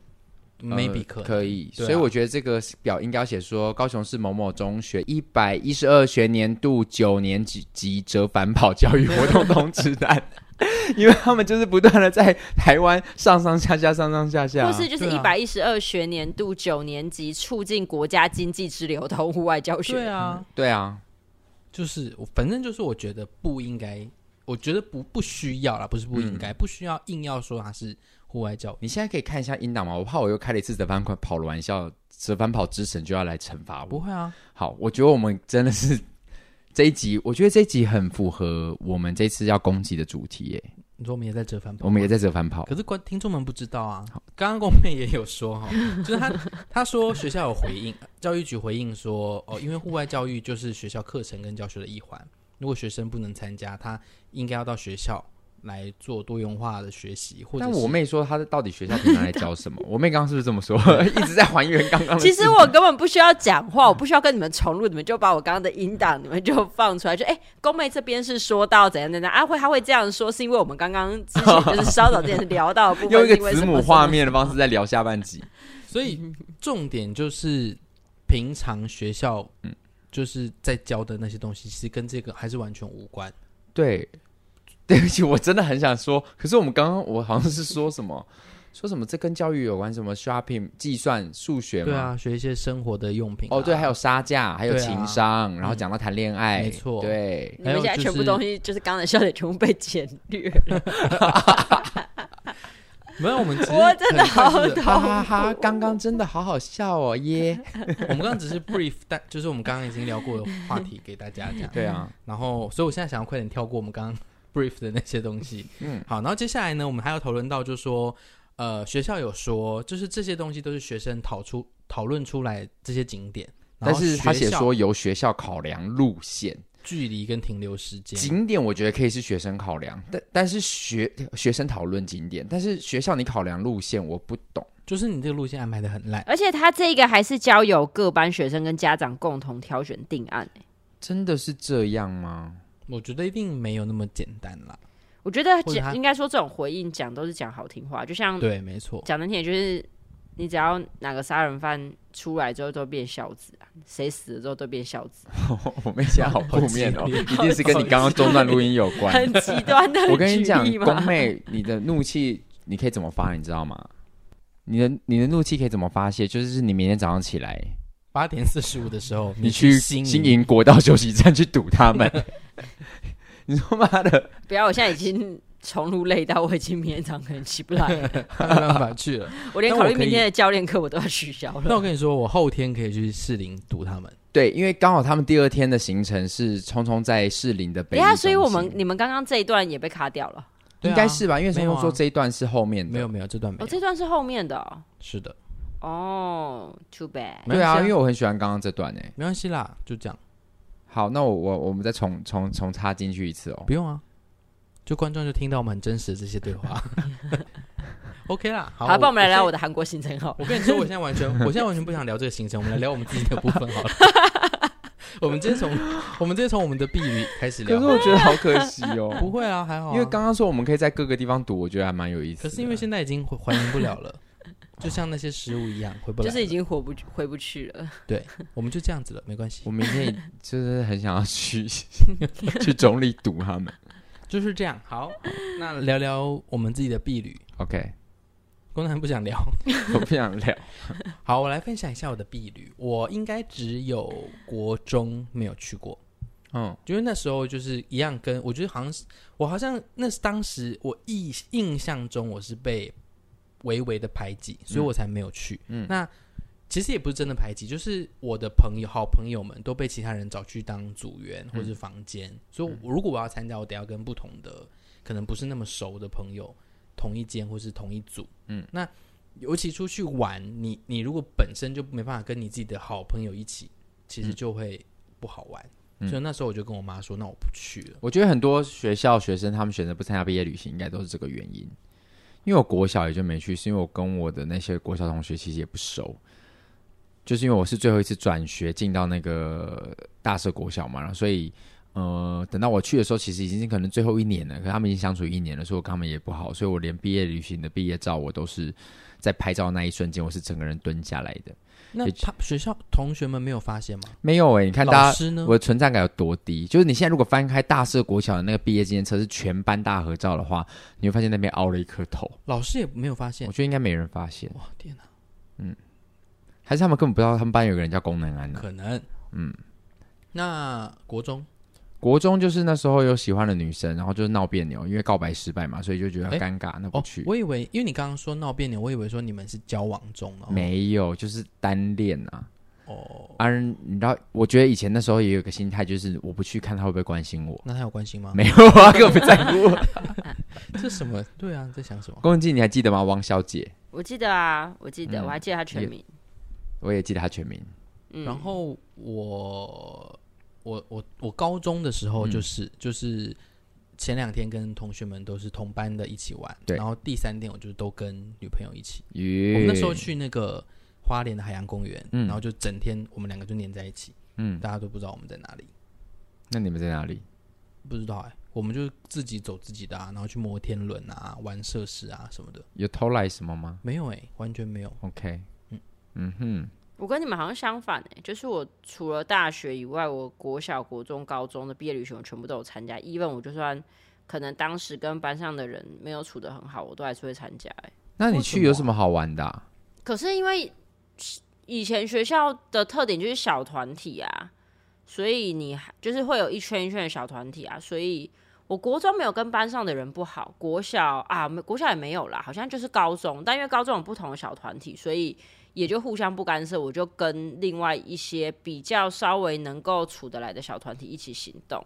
，maybe 可、呃、可以，所以我觉得这个表应该要写说高雄市某某中学一百一十二学年度九年级级折返跑教育活动通知单。因为他们就是不断的在台湾上上下下上上下下，或是就是一百一十二学年度九年级促进国家经济之流通户外教学。对啊，对啊，就是反正就是我觉得不应该，我觉得不不需要啦，不是不应该，嗯、不需要硬要说它是户外教。你现在可以看一下音档吗？我怕我又开了一次折返跑的玩笑，折返跑之神就要来惩罚我。不会啊，好，我觉得我们真的是。这一集，我觉得这一集很符合我们这次要攻击的主题耶。你说我们也在折返跑，我们也在折返跑，可是观听众们不知道啊。刚刚公妹也有说哈，就是他他说学校有回应，教育局回应说哦，因为户外教育就是学校课程跟教学的一环，如果学生不能参加，他应该要到学校。来做多元化的学习，或者但我妹说她到底学校平常在教什么？我妹刚刚是不是这么说？一直在还原刚刚。其实我根本不需要讲话，我不需要跟你们重录，你们就把我刚刚的音档，你们就放出来，就哎，宫妹这边是说到怎样怎样啊？会她会这样说，是因为我们刚刚之前就是稍早之前聊到的部分，用一个子母画面的方式在聊下半集，所以重点就是平常学校嗯就是在教的那些东西，其实跟这个还是完全无关。对。对不起，我真的很想说，可是我们刚刚我好像是说什么，说什么这跟教育有关，什么 shopping 计算数学嘛？对啊，学一些生活的用品、啊。哦，对，还有杀价，还有情商，啊、然后讲到谈恋爱，嗯、没错，对。你们现在全部东西就是刚才笑点全部被剪略了。没有，我们我真的好痛，哈哈哈！刚刚真的好好笑哦耶！我们刚刚只是 brief，但就是我们刚刚已经聊过的话题给大家讲。对啊，然后所以我现在想要快点跳过我们刚刚。Brief 的那些东西，嗯，好，然后接下来呢，我们还要讨论到，就是说，呃，学校有说，就是这些东西都是学生讨出讨论出来这些景点，但是他写说由学校考量路线、距离跟停留时间。景点我觉得可以是学生考量，但但是学学生讨论景点，但是学校你考量路线，我不懂，就是你这个路线安排的很烂，而且他这个还是交由各班学生跟家长共同挑选定案，真的是这样吗？我觉得一定没有那么简单啦。我觉得讲应该说这种回应讲都是讲好听话，就像对，没错，讲难听点就是你只要哪个杀人犯出来之后都变孝子啊，谁死了之后都变孝子。我没想好负面哦，一定是跟你刚刚中断录音有关，很极端的。我跟你讲，宫妹，你的怒气你可以怎么发，你知道吗？你的你的怒气可以怎么发泄？就是你明天早上起来八点四十五的时候，你去新营国道休息站去堵他们。你说妈的！不要！我现在已经重录累到，我已经明天早上可能起不来了，没办法去了。我连考虑明天的教练课我都要取消了。那我跟你说，我后天可以去士林读他们。对，因为刚好他们第二天的行程是匆匆在士林的北。对啊，所以我们你们刚刚这一段也被卡掉了，应该是吧？因为匆匆说这一段是后面的，没有没有这段没有，哦，这段是后面的，是的。哦，too bad。对啊，因为我很喜欢刚刚这段诶，没关系啦，就这样。好，那我我我们再重重重插进去一次哦。不用啊。就观众就听到我们很真实的这些对话，OK 啦。好，好，帮我们来聊我的韩国行程。好，我跟你说，我现在完全，我现在完全不想聊这个行程，我们来聊我们自己的部分好了。我们直接从我们直接从我们的避雨开始聊。可是我觉得好可惜哦。不会啊，还好。因为刚刚说我们可以在各个地方读，我觉得还蛮有意思。可是因为现在已经还原不了了，就像那些食物一样，回不来，就是已经回不回不去了。对，我们就这样子了，没关系。我明天就是很想要去 去总理堵他们。就是这样，好，那聊聊我们自己的婢旅。OK，工男不想聊，我不想聊。好，我来分享一下我的婢旅。我应该只有国中没有去过，嗯，因为那时候就是一样跟，跟我觉得好像是我好像那是当时我印印象中我是被微微的排挤，所以我才没有去。嗯，那。其实也不是真的排挤，就是我的朋友、好朋友们都被其他人找去当组员或者是房间，嗯、所以如果我要参加，我得要跟不同的、可能不是那么熟的朋友同一间或是同一组。嗯，那尤其出去玩，你你如果本身就没办法跟你自己的好朋友一起，其实就会不好玩。嗯、所以那时候我就跟我妈说：“那我不去了。”我觉得很多学校学生他们选择不参加毕业旅行，应该都是这个原因。因为我国小也就没去，是因为我跟我的那些国小同学其实也不熟。就是因为我是最后一次转学进到那个大社国小嘛，然后所以呃，等到我去的时候，其实已经可能最后一年了。可他们已经相处一年了，所以我跟他们也不好，所以我连毕业旅行的毕业照，我都是在拍照那一瞬间，我是整个人蹲下来的。那他学校同学们没有发现吗？没有哎、欸，你看大家，我的存在感有多低？就是你现在如果翻开大社国小的那个毕业纪念册，是全班大合照的话，你会发现那边凹了一颗头。老师也没有发现，我觉得应该没人发现。哇，天哪！嗯。还是他们根本不知道他们班有个人叫龚能安呢？可能，嗯。那国中，国中就是那时候有喜欢的女生，然后就是闹别扭，因为告白失败嘛，所以就觉得尴尬，欸、那不去、哦。我以为，因为你刚刚说闹别扭，我以为说你们是交往中哦。没有，就是单恋啊。哦。啊，你知道，我觉得以前那时候也有个心态，就是我不去看他会不会关心我。那他有关心吗？没有啊，根本不在乎。这什么？对啊，在想什么？龚文静，你还记得吗？王小姐。我记得啊，我记得，嗯、我还记得她全名。我也记得他全名，嗯、然后我我我我高中的时候就是、嗯、就是前两天跟同学们都是同班的一起玩，对，然后第三天我就都跟女朋友一起，我们那时候去那个花莲的海洋公园，嗯、然后就整天我们两个就黏在一起，嗯，大家都不知道我们在哪里。那你们在哪里？不知道哎、欸，我们就自己走自己的啊，然后去摩天轮啊，玩设施啊什么的。有偷来什么吗？没有哎、欸，完全没有。OK。嗯哼，我跟你们好像相反哎、欸，就是我除了大学以外，我国小、国中、高中的毕业旅行我全部都有参加。even 我就算可能当时跟班上的人没有处的很好，我都还是会参加、欸。那你去有什么好玩的、啊？可是因为以前学校的特点就是小团体啊，所以你就是会有一圈一圈的小团体啊，所以我国中没有跟班上的人不好，国小啊，国小也没有啦，好像就是高中，但因为高中有不同的小团体，所以。也就互相不干涉，我就跟另外一些比较稍微能够处得来的小团体一起行动，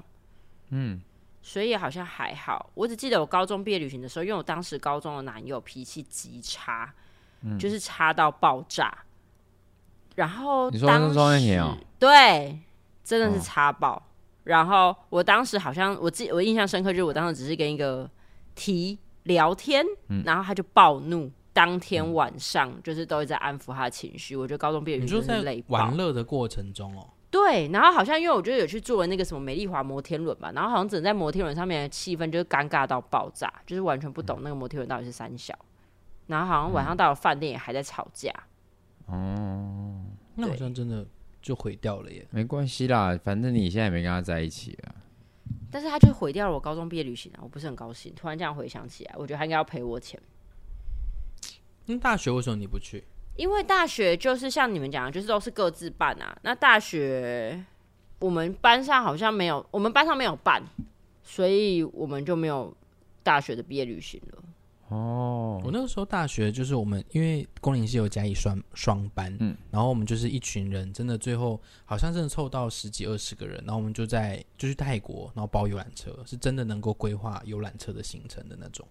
嗯，所以好像还好。我只记得我高中毕业旅行的时候，因为我当时高中的男友脾气极差，嗯，就是差到爆炸。然后你说那时候那年哦，对，真的是差爆。哦，然后我当时好像我记我印象深刻，就是我当时只是跟一个提聊天，嗯，然后他就暴怒。当天晚上就是都会在安抚他的情绪，我觉得高中毕业旅行就是累。玩乐的过程中哦，对，然后好像因为我觉得有去坐那个什么美丽华摩天轮吧，然后好像只能在摩天轮上面的气氛就是尴尬到爆炸，就是完全不懂那个摩天轮到底是三小，然后好像晚上到了饭店也还在吵架。哦、嗯，那好像真的就毁掉了耶。没关系啦，反正你现在也没跟他在一起啊。但是他就毁掉了我高中毕业旅行啊，我不是很高兴。突然这样回想起来，我觉得他应该要赔我钱。那大学为什么你不去？因为大学就是像你们讲的，就是都是各自办啊。那大学我们班上好像没有，我们班上没有办，所以我们就没有大学的毕业旅行了。哦，我那个时候大学就是我们，因为工龄系有甲乙双双班，嗯，然后我们就是一群人，真的最后好像真的凑到十几二十个人，然后我们就在就去泰国，然后包游览车，是真的能够规划游览车的行程的那种。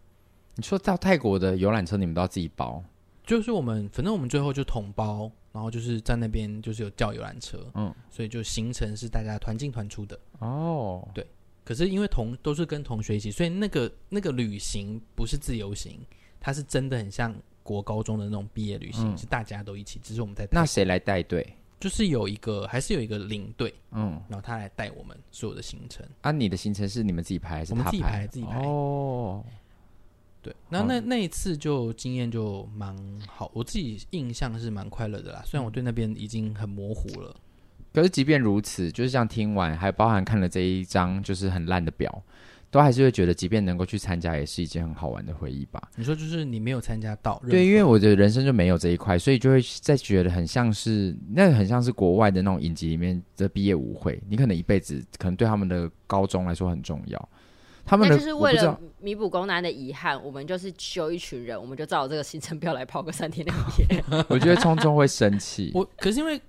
你说到泰国的游览车，你们都要自己包？就是我们，反正我们最后就统包，然后就是在那边就是有叫游览车，嗯，所以就行程是大家团进团出的。哦，对。可是因为同都是跟同学一起，所以那个那个旅行不是自由行，它是真的很像国高中的那种毕业旅行，嗯，是大家都一起，只是我们在。那谁来带队？就是有一个，还是有一个领队，嗯，然后他来带我们所有的行程。啊，你的行程是你们自己排还是他排？我们自己排，自己排。哦。对，那那那一次就经验就蛮好，我自己印象是蛮快乐的啦。虽然我对那边已经很模糊了，可是即便如此，就是像听完，还包含看了这一张就是很烂的表，都还是会觉得，即便能够去参加，也是一件很好玩的回忆吧。你说就是你没有参加到，对，因为我的人生就没有这一块，所以就会再觉得很像是那很像是国外的那种影集里面的毕业舞会，你可能一辈子可能对他们的高中来说很重要。他们那就是为了弥补公男的遗憾，我们就是揪一群人，我们就照这个行程表来跑个三天两夜。我觉得聪聪会生气。我可是因为，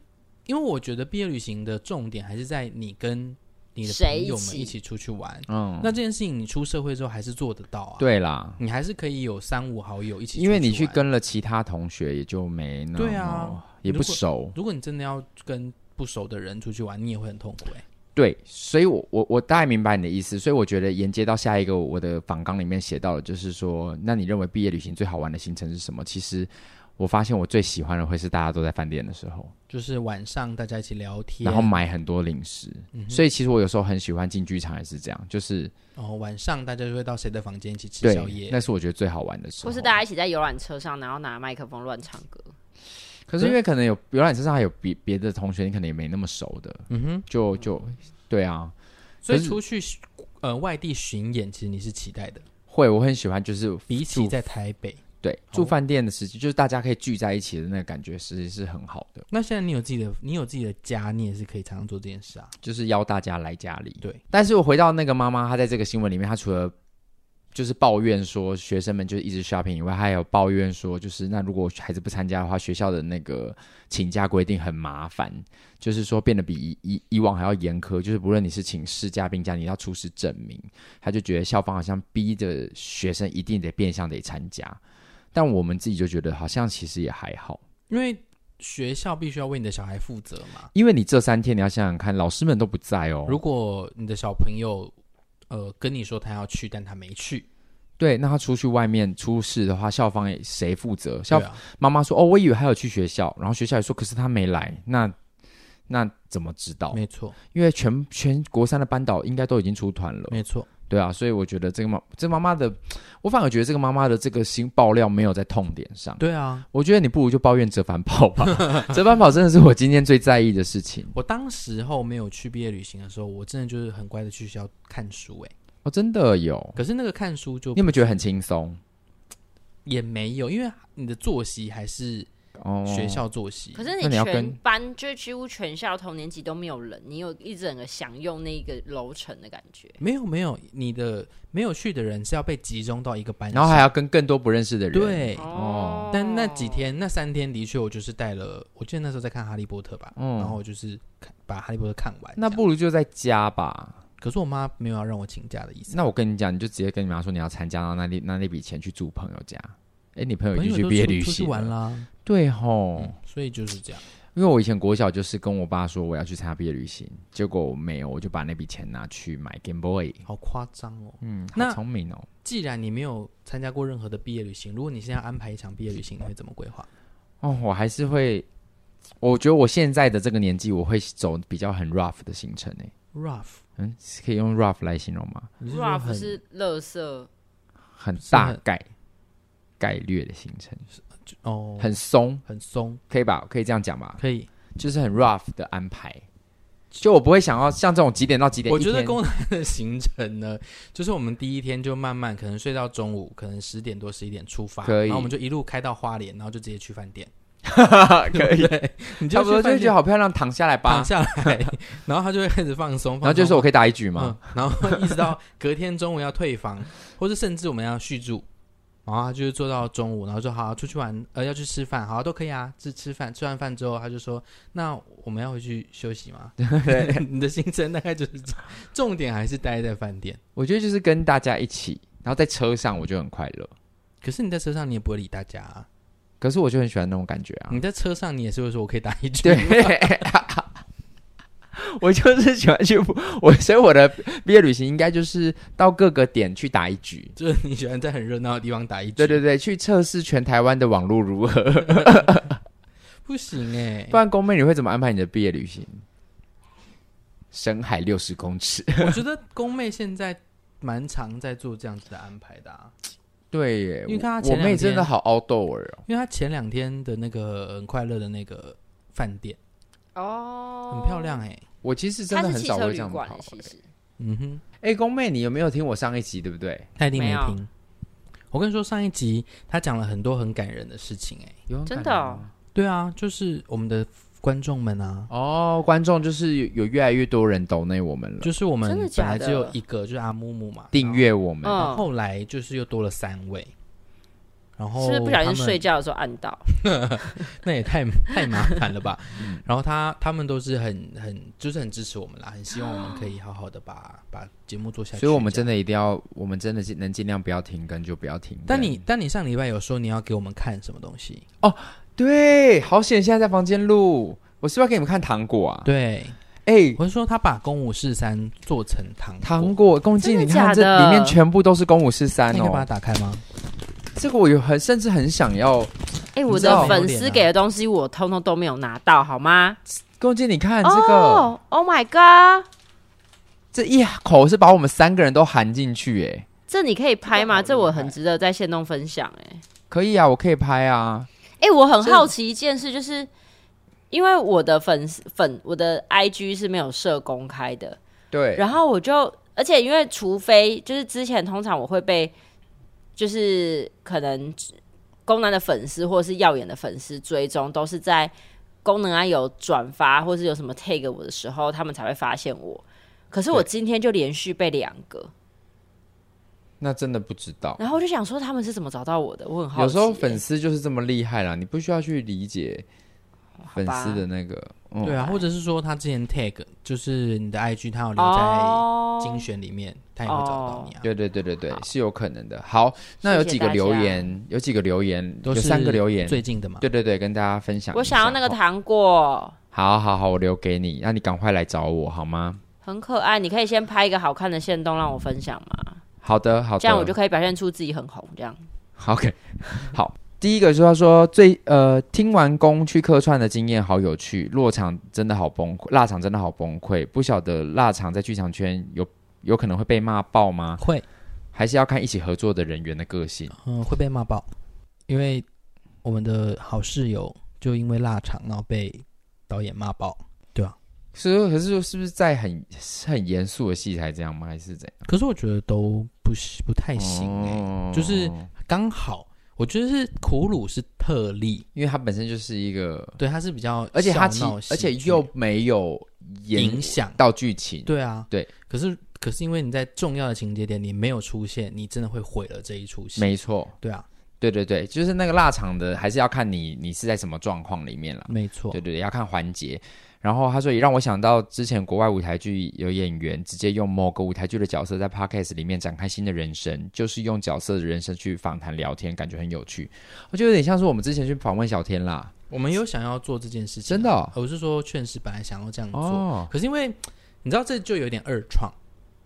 因为我觉得毕业旅行的重点还是在你跟你的朋友们一起出去玩。嗯，那这件事情你出社会之后还是做得到啊？对啦，你还是可以有三五好友一起出去。因为你去跟了其他同学，也就没那么对啊，也不熟如。如果你真的要跟不熟的人出去玩，你也会很痛苦哎、欸。对，所以我，我我我大概明白你的意思，所以我觉得沿接到下一个我的访纲里面写到的，就是说，那你认为毕业旅行最好玩的行程是什么？其实我发现我最喜欢的会是大家都在饭店的时候，就是晚上大家一起聊天，然后买很多零食。嗯、所以其实我有时候很喜欢进剧场，也是这样，就是哦，晚上大家就会到谁的房间一起吃宵夜，那是我觉得最好玩的时候。或是大家一起在游览车上，然后拿麦克风乱唱歌。可是因为可能有游览车上还有别别的同学，你可能也没那么熟的，嗯哼，就就对啊，所以出去呃外地巡演，其实你是期待的。会，我很喜欢，就是比起在台北，对住饭店的时机，就是大家可以聚在一起的那个感觉，实际是很好的。那现在你有自己的，你有自己的家，你也是可以常常做这件事啊，就是邀大家来家里。对，但是我回到那个妈妈，她在这个新闻里面，她除了就是抱怨说学生们就是一直 shopping 以外，还有抱怨说就是那如果孩子不参加的话，学校的那个请假规定很麻烦，就是说变得比以以以往还要严苛，就是不论你是请事假病假，你要出示证明，他就觉得校方好像逼着学生一定得变相得参加，但我们自己就觉得好像其实也还好，因为学校必须要为你的小孩负责嘛，因为你这三天你要想想看，老师们都不在哦，如果你的小朋友。呃，跟你说他要去，但他没去。对，那他出去外面出事的话，校方谁负责？校妈妈说：“哦，我以为他有去学校。”然后学校也说：“可是他没来。”那那怎么知道？没错，因为全全国三的班导应该都已经出团了。没错。对啊，所以我觉得这个妈，这妈妈的，我反而觉得这个妈妈的这个新爆料没有在痛点上。对啊，我觉得你不如就抱怨折返跑吧。折返跑真的是我今天最在意的事情。我当时候没有去毕业旅行的时候，我真的就是很乖的去学校看书、欸。哎，哦，真的有。可是那个看书就，你有没有觉得很轻松？也没有，因为你的作息还是。哦，学校作息。可是你全班就几乎全校同年级都没有人，你有一整个享用那个楼层的感觉？没有没有，你的没有去的人是要被集中到一个班，然后还要跟更多不认识的人。对哦，但那几天那三天的确，我就是带了，我记得那时候在看《哈利波特》吧，嗯，然后我就是看把《哈利波特》看完。那不如就在家吧。可是我妈没有要让我请假的意思。那我跟你讲，你就直接跟你妈说你要参加，然后那那那笔钱去住朋友家。哎，你朋友已经去毕业旅行玩啦，对吼、嗯，所以就是这样。因为我以前国小就是跟我爸说我要去参加毕业旅行，结果我没有，我就把那笔钱拿去买 Game Boy，好夸张哦。嗯，好聪明哦。既然你没有参加过任何的毕业旅行，如果你现在安排一场毕业旅行，你会怎么规划？哦，我还是会我觉得我现在的这个年纪，我会走比较很 rough 的行程诶。rough，嗯，可以用 rough 来形容吗？rough 是乐色，很大概概略的行程哦，很松，很松，可以吧？可以这样讲吧？可以，就是很 rough 的安排。就我不会想要像这种几点到几点。我觉得公南的行程呢，就是我们第一天就慢慢可能睡到中午，可能十点多十一点出发，然后我们就一路开到花莲，然后就直接去饭店。可以，你差不多就会觉得好漂亮，躺下来吧，躺下来，然后他就会开始放松，然后就说我可以打一局嘛？嗯、然后一直到隔天中午要退房，或者甚至我们要续住。然后他就是做到中午，然后说好出去玩，呃，要去吃饭，好都可以啊。吃吃饭，吃完饭之后，他就说：“那我们要回去休息吗？” 对，你的行程大概就是这重点还是待在饭店。我觉得就是跟大家一起，然后在车上我就很快乐。可是你在车上你也不会理大家啊。可是我就很喜欢那种感觉啊。你在车上你也是会说我可以打一局。对。我就是喜欢去我，所以我的毕业旅行应该就是到各个点去打一局。就是你喜欢在很热闹的地方打一局。对对对，去测试全台湾的网络如何？不行哎、欸，不然宫妹你会怎么安排你的毕业旅行？深海六十公尺。我觉得宫妹现在蛮常在做这样子的安排的、啊。对耶，因为她我妹真的好 outdoor 哦，因为她前两天的那个很快乐的那个饭店哦，很漂亮哎、欸。我其实真的很少会这样跑、欸。其实，嗯哼，哎、欸，宫妹，你有没有听我上一集？对不对？他一定没听。我跟你说，上一集他讲了很多很感人的事情、欸，哎，真的、哦？对啊，就是我们的观众们啊。哦，观众就是有，有越来越多人抖内我们了。就是我们本来只有一个，就是阿木木嘛，订阅我们，然后后来就是又多了三位。然后是不是不小心睡觉的时候按到？那也太太麻烦了吧。然后他他们都是很很就是很支持我们啦，很希望我们可以好好的把把节目做下去。所以我们真的一定要，我们真的是能尽量不要停更就不要停。但你但你上礼拜有说你要给我们看什么东西哦？对，好险现在在房间录，我是不是要给你们看糖果啊？对，哎、欸，我是说他把公五四三做成糖果糖果，公鸡，你看这里面全部都是公五四三哦，你可以把它打开吗？这个我有很甚至很想要，哎、欸，我的粉丝给的东西我通通都没有拿到，好吗？公鸡，你看这个，Oh, oh my god，这一口是把我们三个人都含进去，哎，这你可以拍吗？这，我很值得在线动分享，哎，可以啊，我可以拍啊。哎、欸，我很好奇一件事，就是因为我的粉丝粉我的 IG 是没有设公开的，对，然后我就，而且因为除非就是之前通常我会被。就是可能功能的粉丝或者是耀眼的粉丝追踪，都是在功能啊有转发或是有什么 tag 我的时候，他们才会发现我。可是我今天就连续被两个，那真的不知道。然后我就想说，他们是怎么找到我的？我很好奇、欸。有时候粉丝就是这么厉害啦，你不需要去理解粉丝的那个。嗯、对啊，或者是说他之前 tag 就是你的 IG，他有留在精选里面，oh, 他也会找到你啊。对对对对对，是有可能的。好，那有几个留言，有几个留言，有三个留言，最近的嘛。对对对，跟大家分享。我想要那个糖果。好好好，我留给你，那你赶快来找我好吗？很可爱，你可以先拍一个好看的线动让我分享吗？好的，好的，这样我就可以表现出自己很红。这样。OK，好。第一个就是他说最呃听完工去客串的经验好有趣，落场真的好崩溃，腊肠真的好崩溃，不晓得腊肠在剧场圈有有可能会被骂爆吗？会，还是要看一起合作的人员的个性。嗯，会被骂爆，因为我们的好室友就因为腊肠然后被导演骂爆，对啊？是，可是说是不是在很很严肃的戏才这样吗？还是怎样？可是我觉得都不不太行哎、欸哦，就是刚好。我觉得是苦鲁是特例，因为它本身就是一个，对，它是比较，而且它其而且又没有影响到剧情，对啊，对。可是可是因为你在重要的情节点你没有出现，你真的会毁了这一出戏。没错，对啊，对对对，就是那个腊肠的，还是要看你你是在什么状况里面了。没错，对对对，要看环节。然后他说，也让我想到之前国外舞台剧有演员直接用某个舞台剧的角色在 Podcast 里面展开新的人生，就是用角色的人生去访谈聊天，感觉很有趣。我觉得有点像是我们之前去访问小天啦。我们有想要做这件事情，真的、哦。我是说，确实本来想要这样做，哦、可是因为你知道这就有点二创，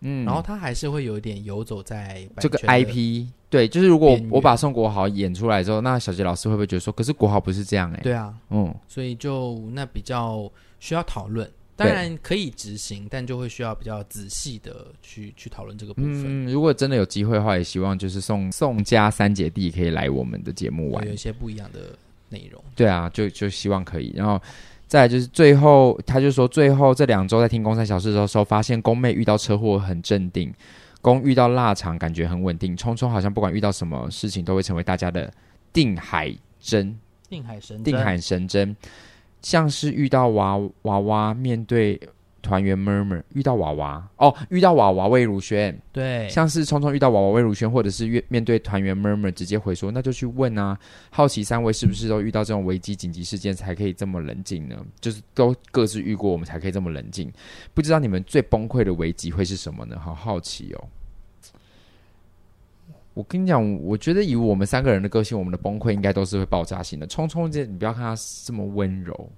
嗯，然后他还是会有一点游走在这个 IP，对，就是如果我把宋国豪演出来之后，那小杰老师会不会觉得说，可是国豪不是这样哎、欸？对啊，嗯，所以就那比较需要讨论。当然可以执行，但就会需要比较仔细的去去讨论这个部分。嗯，如果真的有机会的话，也希望就是宋宋家三姐弟可以来我们的节目玩，有一些不一样的内容。对啊，就就希望可以。然后再来就是最后，他就说最后这两周在听公三小事的时候，发现宫妹遇到车祸很镇定，宫遇到腊肠感觉很稳定，聪聪好像不管遇到什么事情都会成为大家的定海针，定海神针，定海神针。像是遇到娃娃娃面对团员 murmur，遇到娃娃哦，遇到娃娃魏如萱，对，像是聪聪遇到娃娃魏如萱，或者是面面对团员 murmur，直接回说，那就去问啊。好奇三位是不是都遇到这种危机紧急事件才可以这么冷静呢？就是都各自遇过，我们才可以这么冷静。不知道你们最崩溃的危机会是什么呢？好好奇哦。我跟你讲，我觉得以我们三个人的个性，我们的崩溃应该都是会爆炸性的。聪聪这，你不要看他这么温柔，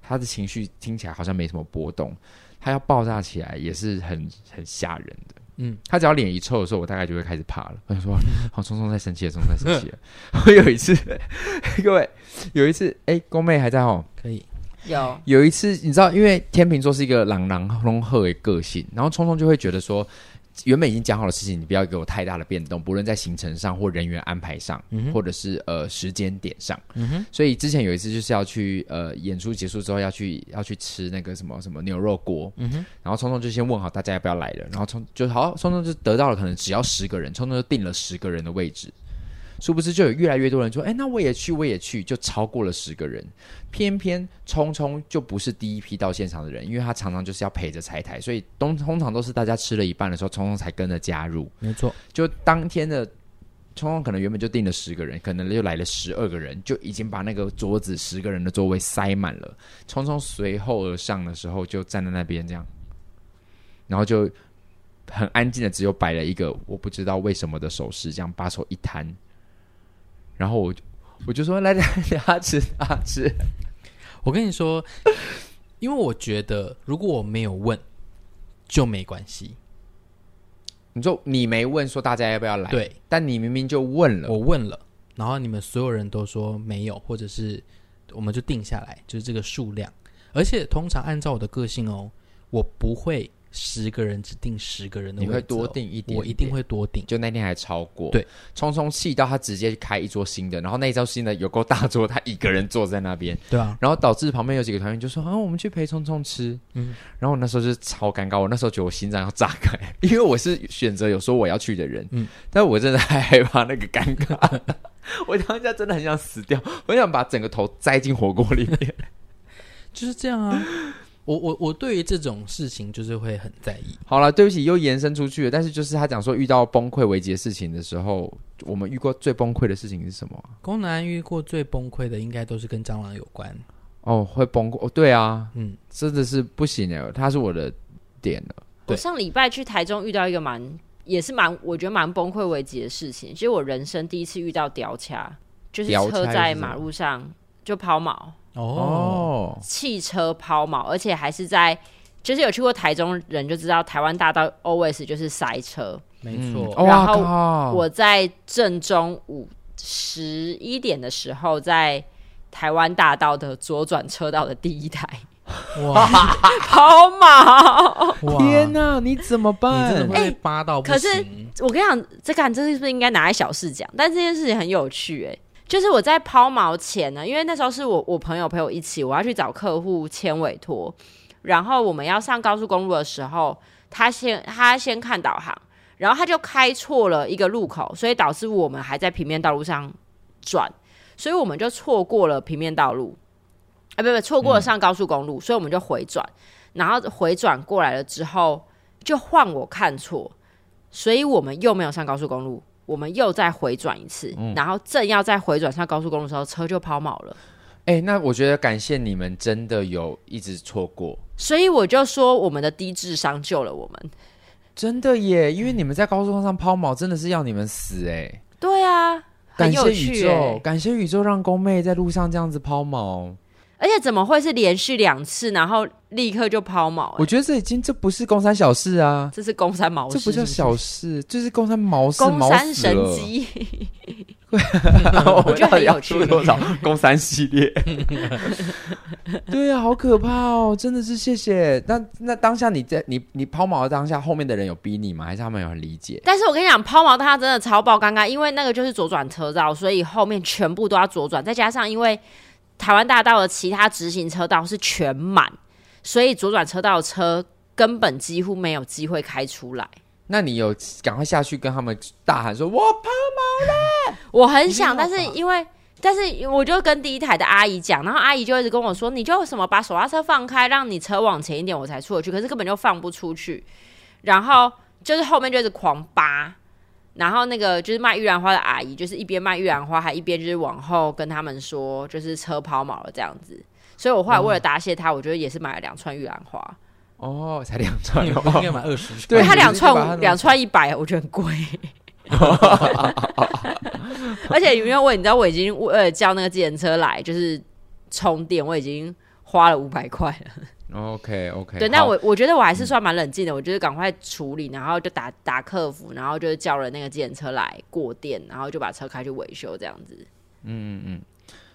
他的情绪听起来好像没什么波动，他要爆炸起来也是很很吓人的。嗯，他只要脸一臭的时候，我大概就会开始怕了。我想说，好，聪聪在生气了，聪聪在生气了。我有一次，各位有一次，哎、欸，宫妹还在哦，可以有有一次，你知道，因为天秤座是一个朗朗隆赫的个性，然后聪聪就会觉得说。原本已经讲好的事情，你不要给我太大的变动，不论在行程上或人员安排上，嗯、或者是呃时间点上。所以之前有一次就是要去呃演出结束之后要去要去吃那个什么什么牛肉锅。然后聪聪就先问好大家要不要来了，然后聪就好，聪聪就得到了可能只要十个人，聪聪就定了十个人的位置。殊不知就有越来越多人说：“哎，那我也去，我也去。”就超过了十个人。偏偏聪聪就不是第一批到现场的人，因为他常常就是要陪着拆台，所以通通常都是大家吃了一半的时候，聪聪才跟着加入。没错，就当天的聪聪可能原本就定了十个人，可能又来了十二个人，就已经把那个桌子十个人的座位塞满了。聪聪随后而上的时候，就站在那边这样，然后就很安静的，只有摆了一个我不知道为什么的手势，这样把手一摊。然后我就我就说，来来 来，他吃他吃。我跟你说，因为我觉得如果我没有问就没关系。你说你没问说大家要不要来，对，但你明明就问了，我问了，然后你们所有人都说没有，或者是我们就定下来，就是这个数量。而且通常按照我的个性哦，我不会。十个人只定十个人的位置，你会多定一点，点，我一定会多定。就那天还超过，对，聪聪气到他直接开一桌新的，然后那一桌新的有够大桌，他一个人坐在那边，对啊，然后导致旁边有几个团员就说啊，我们去陪聪聪吃，嗯，然后我那时候就超尴尬，我那时候觉得我心脏要炸开，因为我是选择有说我要去的人，嗯，但我真的太害怕那个尴尬，我当下真的很想死掉，我想把整个头栽进火锅里面，就是这样啊。我我我对于这种事情就是会很在意。好了，对不起，又延伸出去了。但是就是他讲说，遇到崩溃危机的事情的时候，我们遇过最崩溃的事情是什么？宫南遇过最崩溃的，应该都是跟蟑螂有关。哦，会崩溃？哦，对啊，嗯，真的是不行哎，他是我的点了。我上礼拜去台中遇到一个蛮，也是蛮，我觉得蛮崩溃危机的事情。其实我人生第一次遇到吊掐，就是车在马路上就抛锚。哦，汽车抛锚，而且还是在，就是有去过台中人就知道，台湾大道 always 就是塞车，没错、嗯。然后我在正中午十一点的时候，在台湾大道的左转车道的第一台，哇，抛锚！天哪，你怎么办？你真的会扒到不行。可是我跟你讲，这个这是不是应该拿来小事讲？但这件事情很有趣、欸，哎。就是我在抛锚前呢，因为那时候是我我朋友陪我一起，我要去找客户签委托，然后我们要上高速公路的时候，他先他先看导航，然后他就开错了一个路口，所以导致我们还在平面道路上转，所以我们就错过了平面道路，啊不不错过了上高速公路，所以我们就回转，然后回转过来了之后就换我看错，所以我们又没有上高速公路。我们又再回转一次，嗯，然后正要再回转上高速公路的时候，车就抛锚了。哎、欸，那我觉得感谢你们，真的有一直错过。所以我就说，我们的低智商救了我们。真的耶，因为你们在高速公路上抛锚，真的是要你们死哎。对啊，感谢宇宙，感谢宇宙让宫妹在路上这样子抛锚。而且怎么会是连续两次，然后立刻就抛锚、欸？我觉得这已经这不是公三小事啊，这是公三毛这不叫小事，这是公三毛事，公三神机。我觉得很有趣。多少公三系列？对啊，好可怕哦！真的是谢谢。那那当下你在你你抛锚的当下，后面的人有逼你吗？还是他们有很理解？但是我跟你讲，抛锚当下真的超爆尴尬，因为那个就是左转车道，所以后面全部都要左转，再加上因为。台湾大道的其他直行车道是全满，所以左转车道的车根本几乎没有机会开出来。那你有赶快下去跟他们大喊说：“我抛锚了！”我很想，但是因为，但是我就跟第一台的阿姨讲，然后阿姨就一直跟我说：“你就什么把手刹车放开，让你车往前一点，我才出得去。”可是根本就放不出去，然后就是后面就是狂扒。然后那个就是卖玉兰花的阿姨，就是一边卖玉兰花，还一边就是往后跟他们说，就是车抛锚了这样子。所以我后来为了答谢他，我觉得也是买了两串玉兰花。哦，才两串，应该买二十串。对，他两串两串一百，我觉得很贵。而且因为我你知道我已经为了叫那个自行车来就是充电，我已经花了五百块了。OK OK，对，那我我觉得我还是算蛮冷静的，嗯、我就是赶快处理，然后就打打客服，然后就叫了那个计程车来过电，然后就把车开去维修这样子。嗯嗯嗯，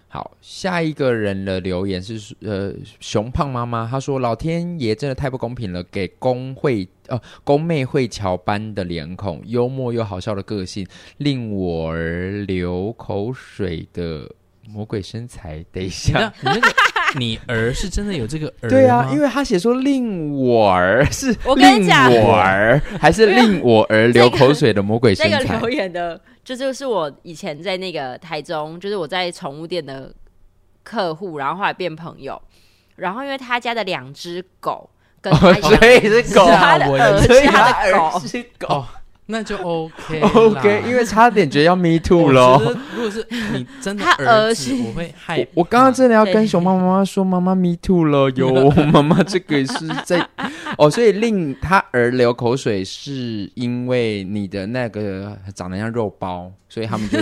好，下一个人的留言是呃熊胖妈妈，她说老天爷真的太不公平了，给工会呃工妹会乔般的脸孔，幽默又好笑的个性，令我儿流口水的魔鬼身材，等一下。你儿是真的有这个儿？对啊，因为他写说令我儿是我跟你讲，我儿还是令我儿流口水的魔鬼身材。这个留言的，这就是我以前在那个台中，就是我在宠物店的客户，然后后来变朋友，然后因为他家的两只狗跟他一样，所以是狗，他的儿是他的狗，是狗。那就 OK OK，因为差点觉得要 Me Too 了。如果是你真的儿子，我会害。我刚刚真的要跟熊猫妈妈说，妈妈 Me Too 了哟。妈妈这个是在哦，所以令他儿流口水，是因为你的那个长得像肉包，所以他们就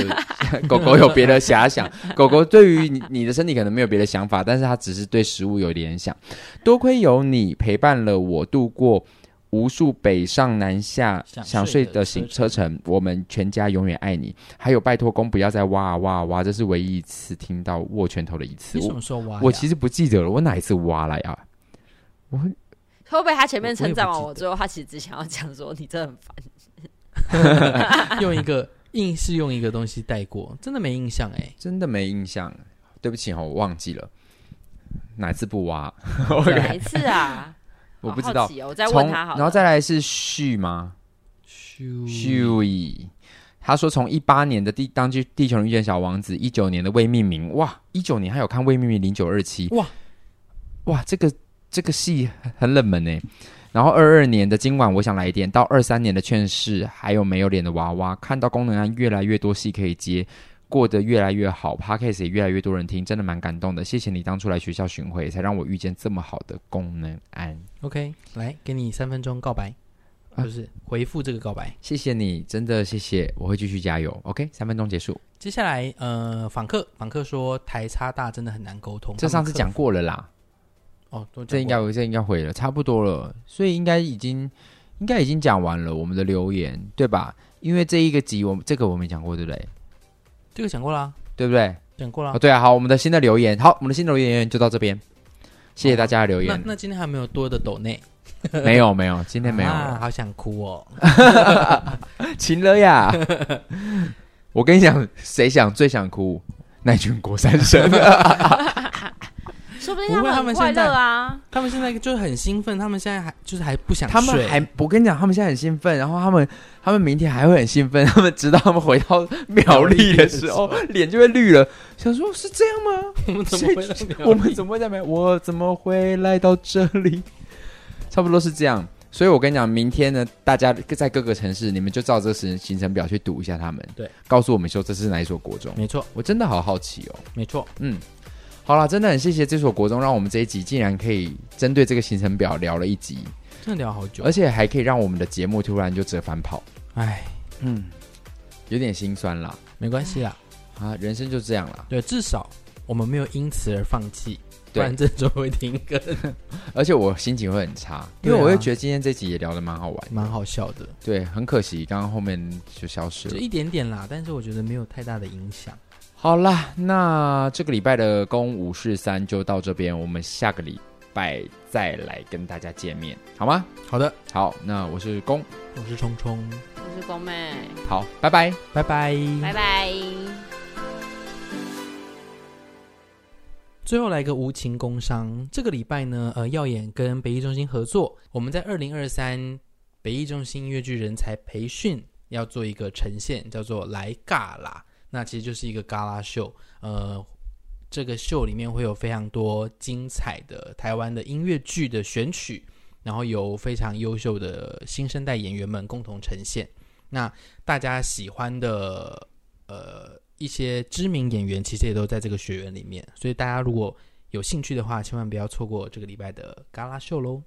狗狗有别的遐想。狗狗对于你你的身体可能没有别的想法，但是它只是对食物有联想。多亏有你陪伴了我度过。无数北上南下想睡的行车程，我们全家永远爱你。还有拜托公不要再挖啊挖啊挖，这是唯一一次听到握拳头的一次。你什么时候挖？我其实不记得了，我哪一次挖了呀？我会不会他前面称赞完我之后，他其实只想要讲说你真的很烦，用一个硬是用一个东西带过，真的没印象哎，真的没印象。对不起哈，我忘记了哪次不挖？哪一次啊？我不知道，哦、我再问他好。然后再来是旭吗？旭旭，他说从一八年的地当地地球人遇见小王子，一九年的未命名，哇，一九年还有看未命名零九二七，哇哇，这个这个戏很冷门呢。然后二二年的今晚我想来电，到二三年的劝世，还有没有脸的娃娃，看到功能案越来越多戏可以接。过得越来越好，Podcast 也越来越多人听，真的蛮感动的。谢谢你当初来学校巡回，才让我遇见这么好的功能安。OK，来给你三分钟告白，啊、就是回复这个告白。谢谢你，真的谢谢，我会继续加油。OK，三分钟结束。接下来，呃，访客访客说台差大真的很难沟通，这上次讲过了啦。哦，这应该这应该回了，差不多了，所以应该已经应该已经讲完了我们的留言，对吧？因为这一个集我们这个我没讲过，对不对？这个讲过了，对不对？讲过了。哦，对啊，好，我们的新的留言，好，我们的新的留言就到这边，谢谢大家的留言。那那今天还没有多的抖内？没有，没有，今天没有。啊，好想哭哦，晴了呀！我跟你讲，谁想最想哭？那群国三生。说不定他们很快乐啊！他们现在就是很兴奋，他们现在还就是还不想睡。他们还，我跟你讲，他们现在很兴奋，然后他们他们明天还会很兴奋。他们直到他们回到苗栗的时候，脸就会绿了。想说，是这样吗？我们怎么会？我们怎么会在苗？我怎么会来到这里？差不多是这样。所以我跟你讲，明天呢，大家在各个城市，你们就照这个行行程表去读一下他们。对，告诉我们说这是哪一所国中？没错，我真的好好奇哦。没错，嗯。好了，真的很谢谢这所国中，让我们这一集竟然可以针对这个行程表聊了一集，真的聊好久，而且还可以让我们的节目突然就折返跑，哎，嗯，有点心酸啦，没关系啦，啊，人生就这样啦。对，至少我们没有因此而放弃，不然这周会停更，而且我心情会很差，因为我会觉得今天这集也聊得蛮好玩，蛮好笑的，对，很可惜，刚刚后面就消失了。就一点点啦，但是我觉得没有太大的影响。好啦，那这个礼拜的公五四三就到这边，我们下个礼拜再来跟大家见面，好吗？好的，好，那我是公，我是聪聪，我是公妹，好，拜拜。拜拜，拜拜。最后来个无情工商，这个礼拜呢，呃，耀眼跟北艺中心合作，我们在二零二三北艺中心音乐剧人才培训要做一个呈现，叫做来尬啦。那其实就是一个嘎拉秀，呃，这个秀里面会有非常多精彩的台湾的音乐剧的选曲，然后由非常优秀的新生代演员们共同呈现。那大家喜欢的，呃，一些知名演员其实也都在这个学员里面，所以大家如果有兴趣的话，千万不要错过这个礼拜的嘎拉秀喽。